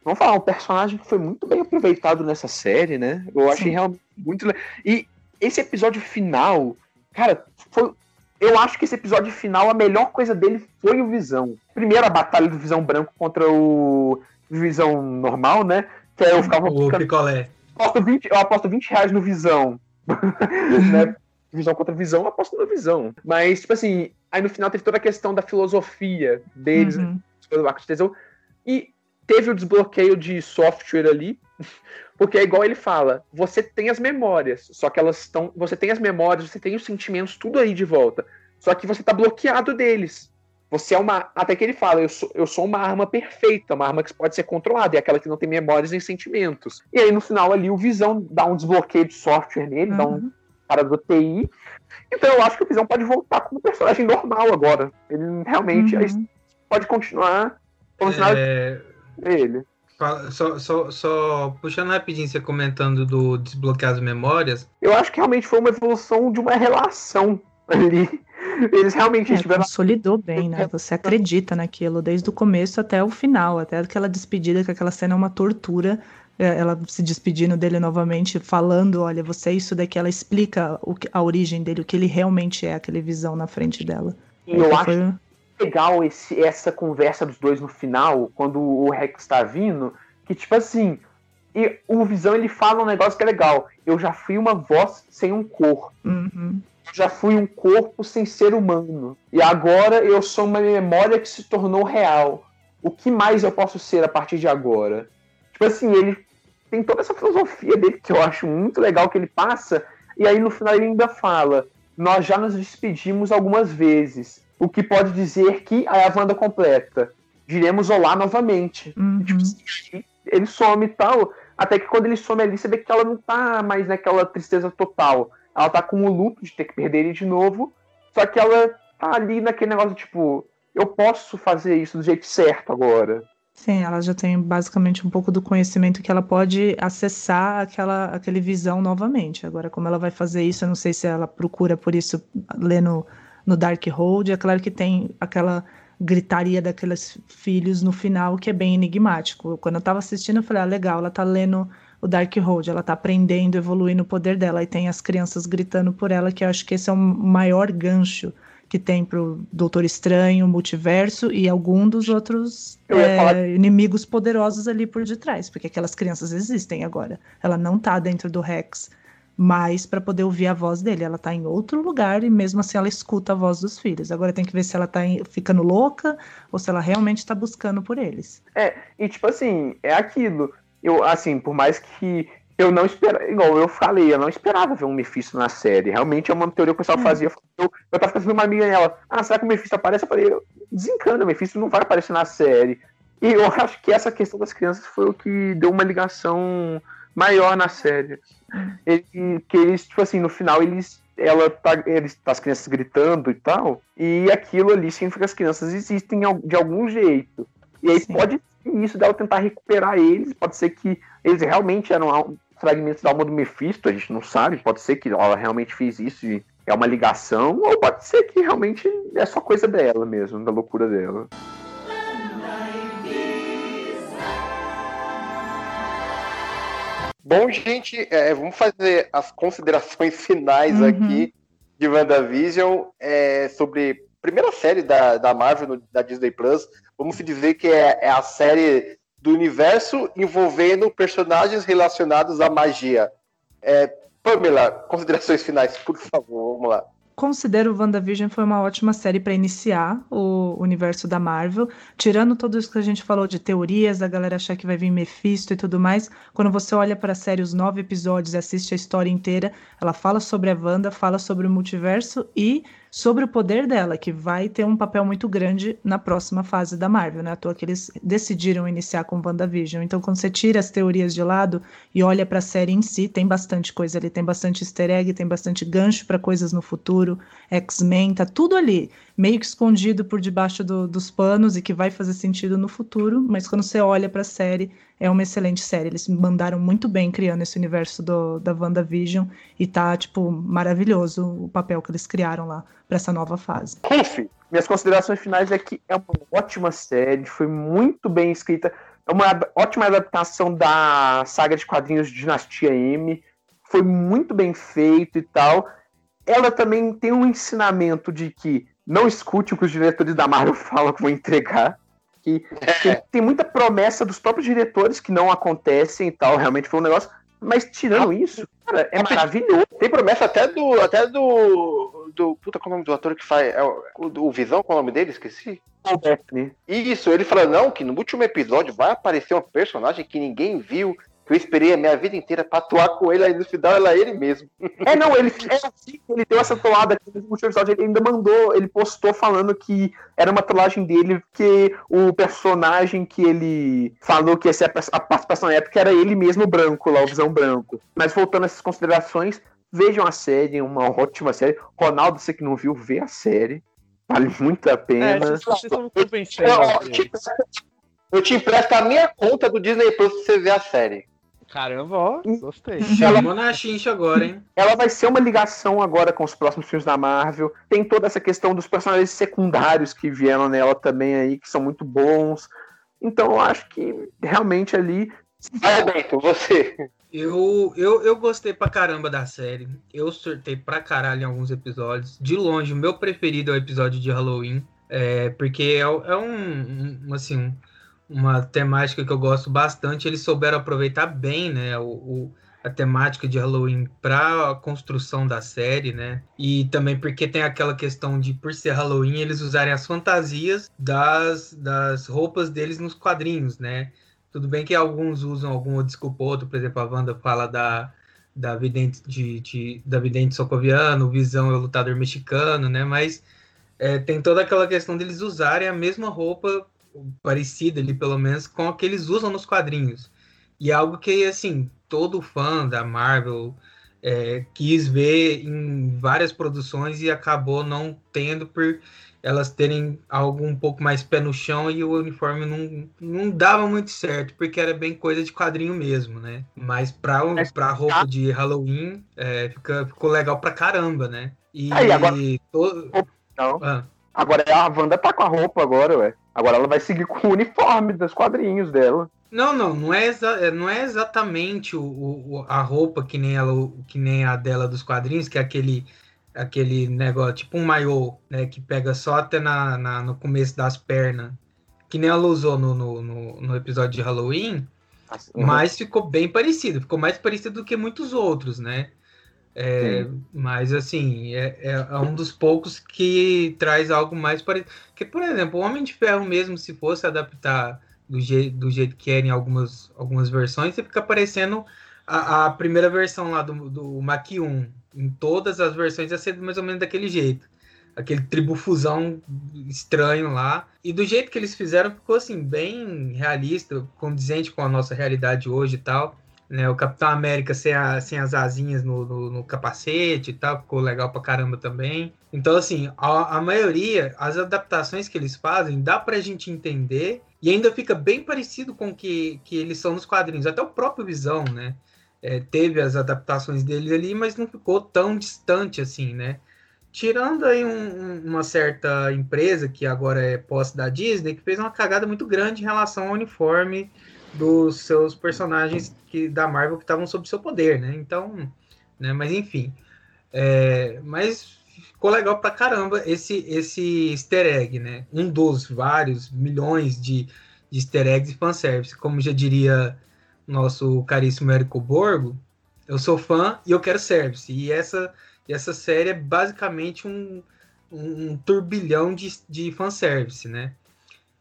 vamos falar, um personagem que foi muito bem aproveitado nessa série, né? Eu achei Sim. realmente muito le- E esse episódio final, cara, foi. Eu acho que esse episódio final, a melhor coisa dele foi o Visão. Primeiro, a batalha do Visão Branco contra o Visão normal, né? Que aí eu ficava O ficando picolé. Aposto 20, eu aposto 20 reais no Visão. né? Visão contra visão, eu aposto no Visão. Mas, tipo assim, aí no final teve toda a questão da filosofia deles, Uhum. do arco de Teseu, e teve o desbloqueio de software ali, porque é igual ele fala, você tem as memórias, só que elas estão, você tem as memórias, você tem os sentimentos, tudo aí de volta, só que você tá bloqueado deles. Você é uma, até que ele fala, eu sou, eu sou uma arma perfeita, uma arma que pode ser controlada, é aquela que não tem memórias nem sentimentos. E aí no final ali o Visão dá um desbloqueio de software nele, dá um Uhum. cara do TI. Então eu acho que o Visão pode voltar como personagem normal agora. Ele realmente Uhum. pode continuar como se nada É, ele. só, só, só puxando rapidinho, você comentando do desbloquear as memórias. Eu acho que realmente foi uma evolução de uma relação ali. Eles realmente É, estiveram. consolidou bem, né? Você acredita naquilo desde o começo até o final, até aquela despedida, que aquela cena é uma tortura. é, Ela se despedindo dele novamente, falando: Olha, você é isso daqui. Ela explica que- a origem dele, o que ele realmente é, aquele visão na frente dela. E eu Então acho foi- legal esse, essa conversa dos dois no final, quando o Rex tá vindo, que tipo assim, e o Visão ele fala um negócio que é legal. Eu já fui uma voz sem um corpo. Uhum. Já fui um corpo sem ser humano. E agora eu sou uma memória que se tornou real. O que mais eu posso ser a partir de agora? Tipo assim, ele tem toda essa filosofia dele que eu acho muito legal que ele passa. E aí no final ele ainda fala: Nós já nos despedimos algumas vezes. O que pode dizer que aí a Wanda completa. Diremos olá novamente. Uhum. Tipo, assim, ele some e tal. Até que quando ele some ali, você vê que ela não tá mais naquela tristeza total. Ela tá com o luto de ter que perder ele de novo. Só que ela tá ali naquele negócio, tipo, eu posso fazer isso do jeito certo agora. Sim, ela já tem basicamente um pouco do conhecimento que ela pode acessar aquela, aquele visão novamente. Agora, como ela vai fazer isso, eu não sei se ela procura por isso lendo no Darkhold. É claro que tem aquela gritaria daqueles filhos no final que é bem enigmático. Quando eu tava assistindo, eu falei, ah, legal, ela tá lendo o Darkhold, ela tá aprendendo, evoluindo o poder dela, e tem as crianças gritando por ela, que eu acho que esse é o maior gancho que tem pro Doutor Estranho, Multiverso e algum dos outros é, falar- inimigos poderosos ali por detrás, porque aquelas crianças existem agora. Ela não tá dentro do Rex mais para poder ouvir a voz dele. Ela tá em outro lugar e mesmo assim ela escuta a voz dos filhos. Agora tem que ver se ela tá em- ficando louca ou se ela realmente tá buscando por eles. E tipo assim, é aquilo. Eu, assim, por mais que eu não esperava, igual eu falei, eu não esperava ver um Mephisto na série. Realmente é uma teoria que o pessoal Hum. fazia. Eu, eu tava fazendo uma amiga nela, ah, será que o Mephisto aparece? Eu falei, desencana, o Mephisto não vai aparecer na série. E eu acho que essa questão das crianças foi o que deu uma ligação maior na série. Ele, que eles, tipo assim, no final eles. Ela tá, eles, as crianças gritando e tal, e aquilo ali significa que as crianças existem de algum jeito. E aí Sim. pode ser isso dela tentar recuperar eles, pode ser que eles realmente eram fragmentos da alma do Mephisto, a gente não sabe, pode ser que ela realmente fez isso e é uma ligação, ou pode ser que realmente é só coisa dela mesmo, da loucura dela. Bom, gente, é, vamos fazer as considerações finais Uhum. aqui de WandaVision é, sobre a primeira série da, da Marvel, no- da Disney Plus. Vamos dizer que é, é a série do universo envolvendo personagens relacionados à magia. É, Pamela, considerações finais, por favor, vamos lá. Considero WandaVision foi uma ótima série para iniciar o universo da Marvel, tirando tudo isso que a gente falou de teorias, a galera achar que vai vir Mephisto e tudo mais. Quando você olha para a série, os nove episódios, assiste a história inteira, ela fala sobre a Wanda, fala sobre o multiverso e sobre o poder dela, que vai ter um papel muito grande na próxima fase da Marvel, né? À toa que eles decidiram iniciar com WandaVision. Então, quando você tira as teorias de lado e olha para a série em si, tem bastante coisa ali, tem bastante easter egg, tem bastante gancho para coisas no futuro, X-Men, tá tudo ali, meio que escondido por debaixo do- dos panos e que vai fazer sentido no futuro, mas quando você olha para a série, é uma excelente série. Eles mandaram muito bem criando esse universo do, da WandaVision e tá, tipo, maravilhoso o papel que eles criaram lá para essa nova fase. Ruff, Minhas considerações finais é que é uma ótima série, foi muito bem escrita, é uma ótima adaptação da saga de quadrinhos de Dinastia M, foi muito bem feito e tal. Ela também tem um ensinamento de que não escute o que os diretores da Marvel falam que vão entregar. Que tem, tem muita promessa dos próprios diretores que não acontecem e tal, realmente foi um negócio. Mas tirando isso, cara, é maravilhoso. tem promessa até do. Até do. do puta, qual é o nome do ator que faz. É o, o, Visão, qual é o nome dele? Esqueci. né? Isso, ele fala, não, que no último episódio vai aparecer um personagem que ninguém viu, que eu esperei a minha vida inteira pra atuar com ele, aí no final era ele mesmo. É, não, ele, é assim, ele deu essa toada aqui no último episódio, ele ainda mandou, ele postou falando que era uma trollagem dele, porque o personagem que ele falou que ia ser a, participação na época era ele mesmo branco, lá, o Visão Branco. Mas voltando a essas considerações, vejam a série, é uma ótima série. Ronaldo, você que não viu, vê a série. Vale muito a É, pena. vocês vocês estão me convencendo. Eu, eu, audiência. te, eu te empresto a minha conta do Disney Plus pra você ver a série. Caramba, ó, gostei. Chamou na chincha agora, hein? Ela vai ser uma ligação agora com os próximos filmes da Marvel. Tem toda essa questão dos personagens secundários que vieram nela também aí, que são muito bons. Então eu acho que realmente ali. Vai, Bento, você. Eu, eu, eu gostei pra caramba da série. Eu surtei pra caralho em alguns episódios. De longe, o meu preferido é o episódio de Halloween. É, porque é, é um, um, assim, uma temática que eu gosto bastante. Eles souberam aproveitar bem, né? O, o- a temática de Halloween para a construção da série, né? E também porque tem aquela questão de, por ser Halloween, eles usarem as fantasias das, das roupas deles nos quadrinhos, né? Tudo bem que alguns usam algum desculpa outro, por exemplo, a Wanda fala da, da vidente de, de- da vidente socoviano, o Visão é o lutador mexicano, né? Mas é, tem toda aquela questão deles usarem a mesma roupa parecida ali, pelo menos, com a que eles usam nos quadrinhos. E é algo que, assim, todo fã da Marvel é, quis ver em várias produções e acabou não tendo por elas terem algo um pouco mais pé no chão e o uniforme não, não dava muito certo, porque era bem coisa de quadrinho mesmo, né? Mas pra, pra roupa de Halloween, é, fica, ficou legal pra caramba, né? E Aí, agora- to- Não. Ah, Agora a Wanda tá com a roupa agora, ué. Agora ela vai seguir com o uniforme dos quadrinhos dela. Não, não, não é, exa- é- não é exatamente o, o- a roupa que nem, ela, que nem a dela dos quadrinhos, que é aquele, aquele negócio, tipo um maiô, né, que pega só até na, na- no começo das pernas, que nem ela usou no, no, no- no episódio de Halloween, Uhum. mas ficou bem parecido, ficou mais parecido do que muitos outros, né? É, mas assim, é, é- é um dos poucos que traz algo mais parecido. Porque, por exemplo, o Homem de Ferro mesmo, se fosse adaptar do, je do jeito que era em algumas, algumas versões, você fica parecendo a, a primeira versão lá do, do Mach 1. Em todas as versões ia ser mais ou menos daquele jeito. Aquele tribufusão estranho lá. E do jeito que eles fizeram, ficou assim, bem realista, condizente com a nossa realidade hoje e tal. Né, o Capitão América sem, a- sem as asinhas no, no- no capacete e tal, ficou legal pra caramba também. Então, assim, a, a maioria, as adaptações que eles fazem, dá pra gente entender e ainda fica bem parecido com o que, que eles são nos quadrinhos. Até o próprio Visão, né? é, teve as adaptações dele ali, mas não ficou tão distante assim, né? Tirando aí um- um- uma certa empresa que agora é posse da Disney, que fez uma cagada muito grande em relação ao uniforme dos seus personagens que, da Marvel que estavam sob seu poder, né? Então, né? Mas enfim, é, mas ficou legal pra caramba esse esse Easter egg, né? Um dos vários milhões de, de Easter eggs e fanservice, como já diria nosso caríssimo Érico Borgo, eu sou fã e eu quero service. E essa, e essa série é basicamente um, um, turbilhão de, de fanservice, né?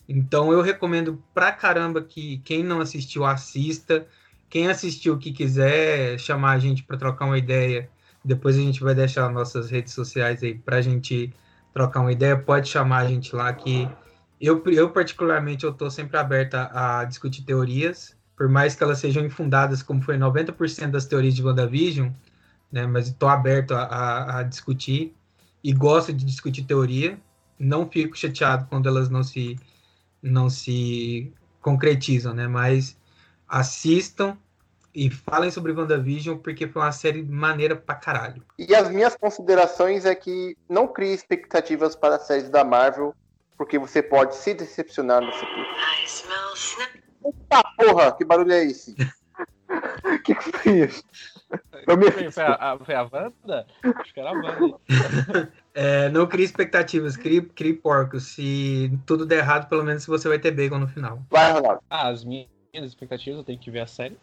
Então eu recomendo pra caramba que quem não assistiu, assista. Quem assistiu que quiser chamar a gente para trocar uma ideia, depois a gente vai deixar nossas redes sociais aí pra gente trocar uma ideia. Pode chamar a gente lá que eu, eu particularmente, eu tô sempre aberta a discutir teorias por mais que elas sejam infundadas, como foi 90% das teorias de WandaVision, né, mas estou aberto a, a, a discutir e gosto de discutir teoria. Não fico chateado quando elas não se, não se concretizam, né, mas assistam e falem sobre WandaVision porque foi uma série maneira pra caralho. E as minhas considerações é que não crie expectativas para as séries da Marvel, porque você pode se decepcionar no futuro. Snap. Eita porra, que barulho é esse? O que, que foi isso? Eu me... Foi, foi a, foi a Wanda? Acho que era a Wanda. É, não crie expectativas, crie, crie porcos. Se tudo der errado, pelo menos você vai ter bacon no final. Vai, Ronaldo. Ah, as minhas expectativas, eu tenho que ver a série.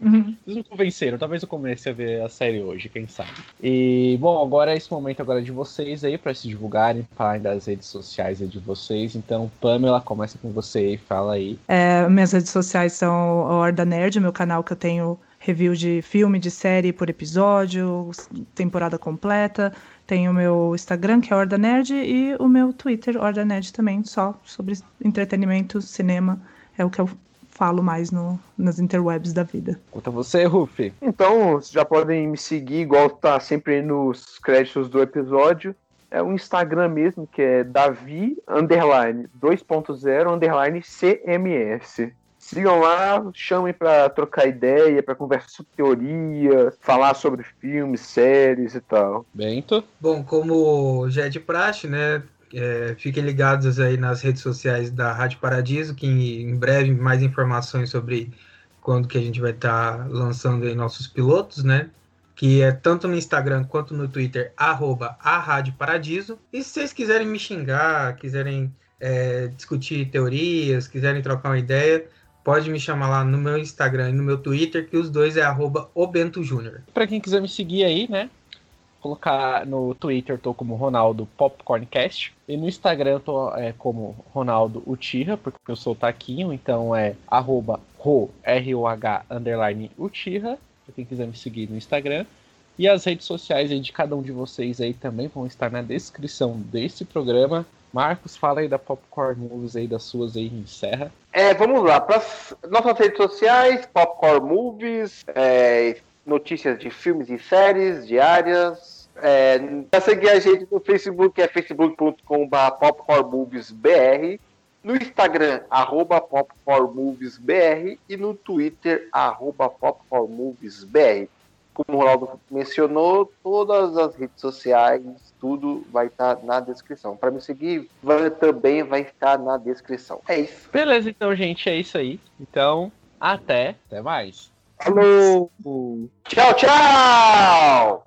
Uhum. Vocês me convenceram, talvez eu comece a ver a série hoje, quem sabe. E, bom, agora é esse momento agora de vocês aí, pra se divulgarem, falarem das redes sociais aí de vocês. Então, Pamela, começa com você aí, fala aí. É, minhas redes sociais são a Horda Nerd, meu canal que eu tenho review de filme, de série por episódio, temporada completa. Tenho o meu Instagram, que é Horda Nerd, e o meu Twitter, Horda Nerd também, só sobre entretenimento, cinema. É o que eu falo mais no, nas interwebs da vida. Conta você, Rufi. Então, vocês já podem me seguir, igual tá sempre aí nos créditos do episódio. É o Instagram mesmo, que é Davi underline 2.0 underline CMS. Sigam lá, chamem pra trocar ideia, pra conversar sobre teoria, falar sobre filmes, séries e tal. Bento. Bom, como já é de praxe, né? é, fiquem ligados aí nas redes sociais da Rádio Paradiso, que em breve mais informações sobre quando que a gente vai estar lançando aí nossos pilotos, né? Que é tanto no Instagram quanto no Twitter, arroba a Rádio Paradiso. E se vocês quiserem me xingar, quiserem é, discutir teorias, quiserem trocar uma ideia, pode me chamar lá no meu Instagram e no meu Twitter, que os dois é arroba o Bento Júnior. Pra quem quiser me seguir aí, né? Colocar no Twitter, tô como Ronaldo Popcorncast. E no Instagram eu tô é, como Ronaldo Utira, porque eu sou o Taquinho, então é arroba ro, R-O-H, underline pra quem quiser me seguir no Instagram. E as redes sociais aí de cada um de vocês aí também vão estar na descrição desse programa. Marcos, fala aí da Popcorn Movies aí, das suas aí, encerra. É, vamos lá. Para nossas redes sociais, Popcorn Movies, é, notícias de filmes e séries diárias. É, pra seguir a gente no Facebook é facebook.com.br popcornmoviesbr, no Instagram, arroba popcornmoviesbr e no Twitter, arroba popcornmoviesbr. Como o Ronaldo mencionou, todas as redes sociais, tudo vai estar na descrição. Para me seguir, vai- também vai estar na descrição. É isso. Beleza, então, gente, é isso aí. Então, até, até mais. Falou! Tchau, tchau!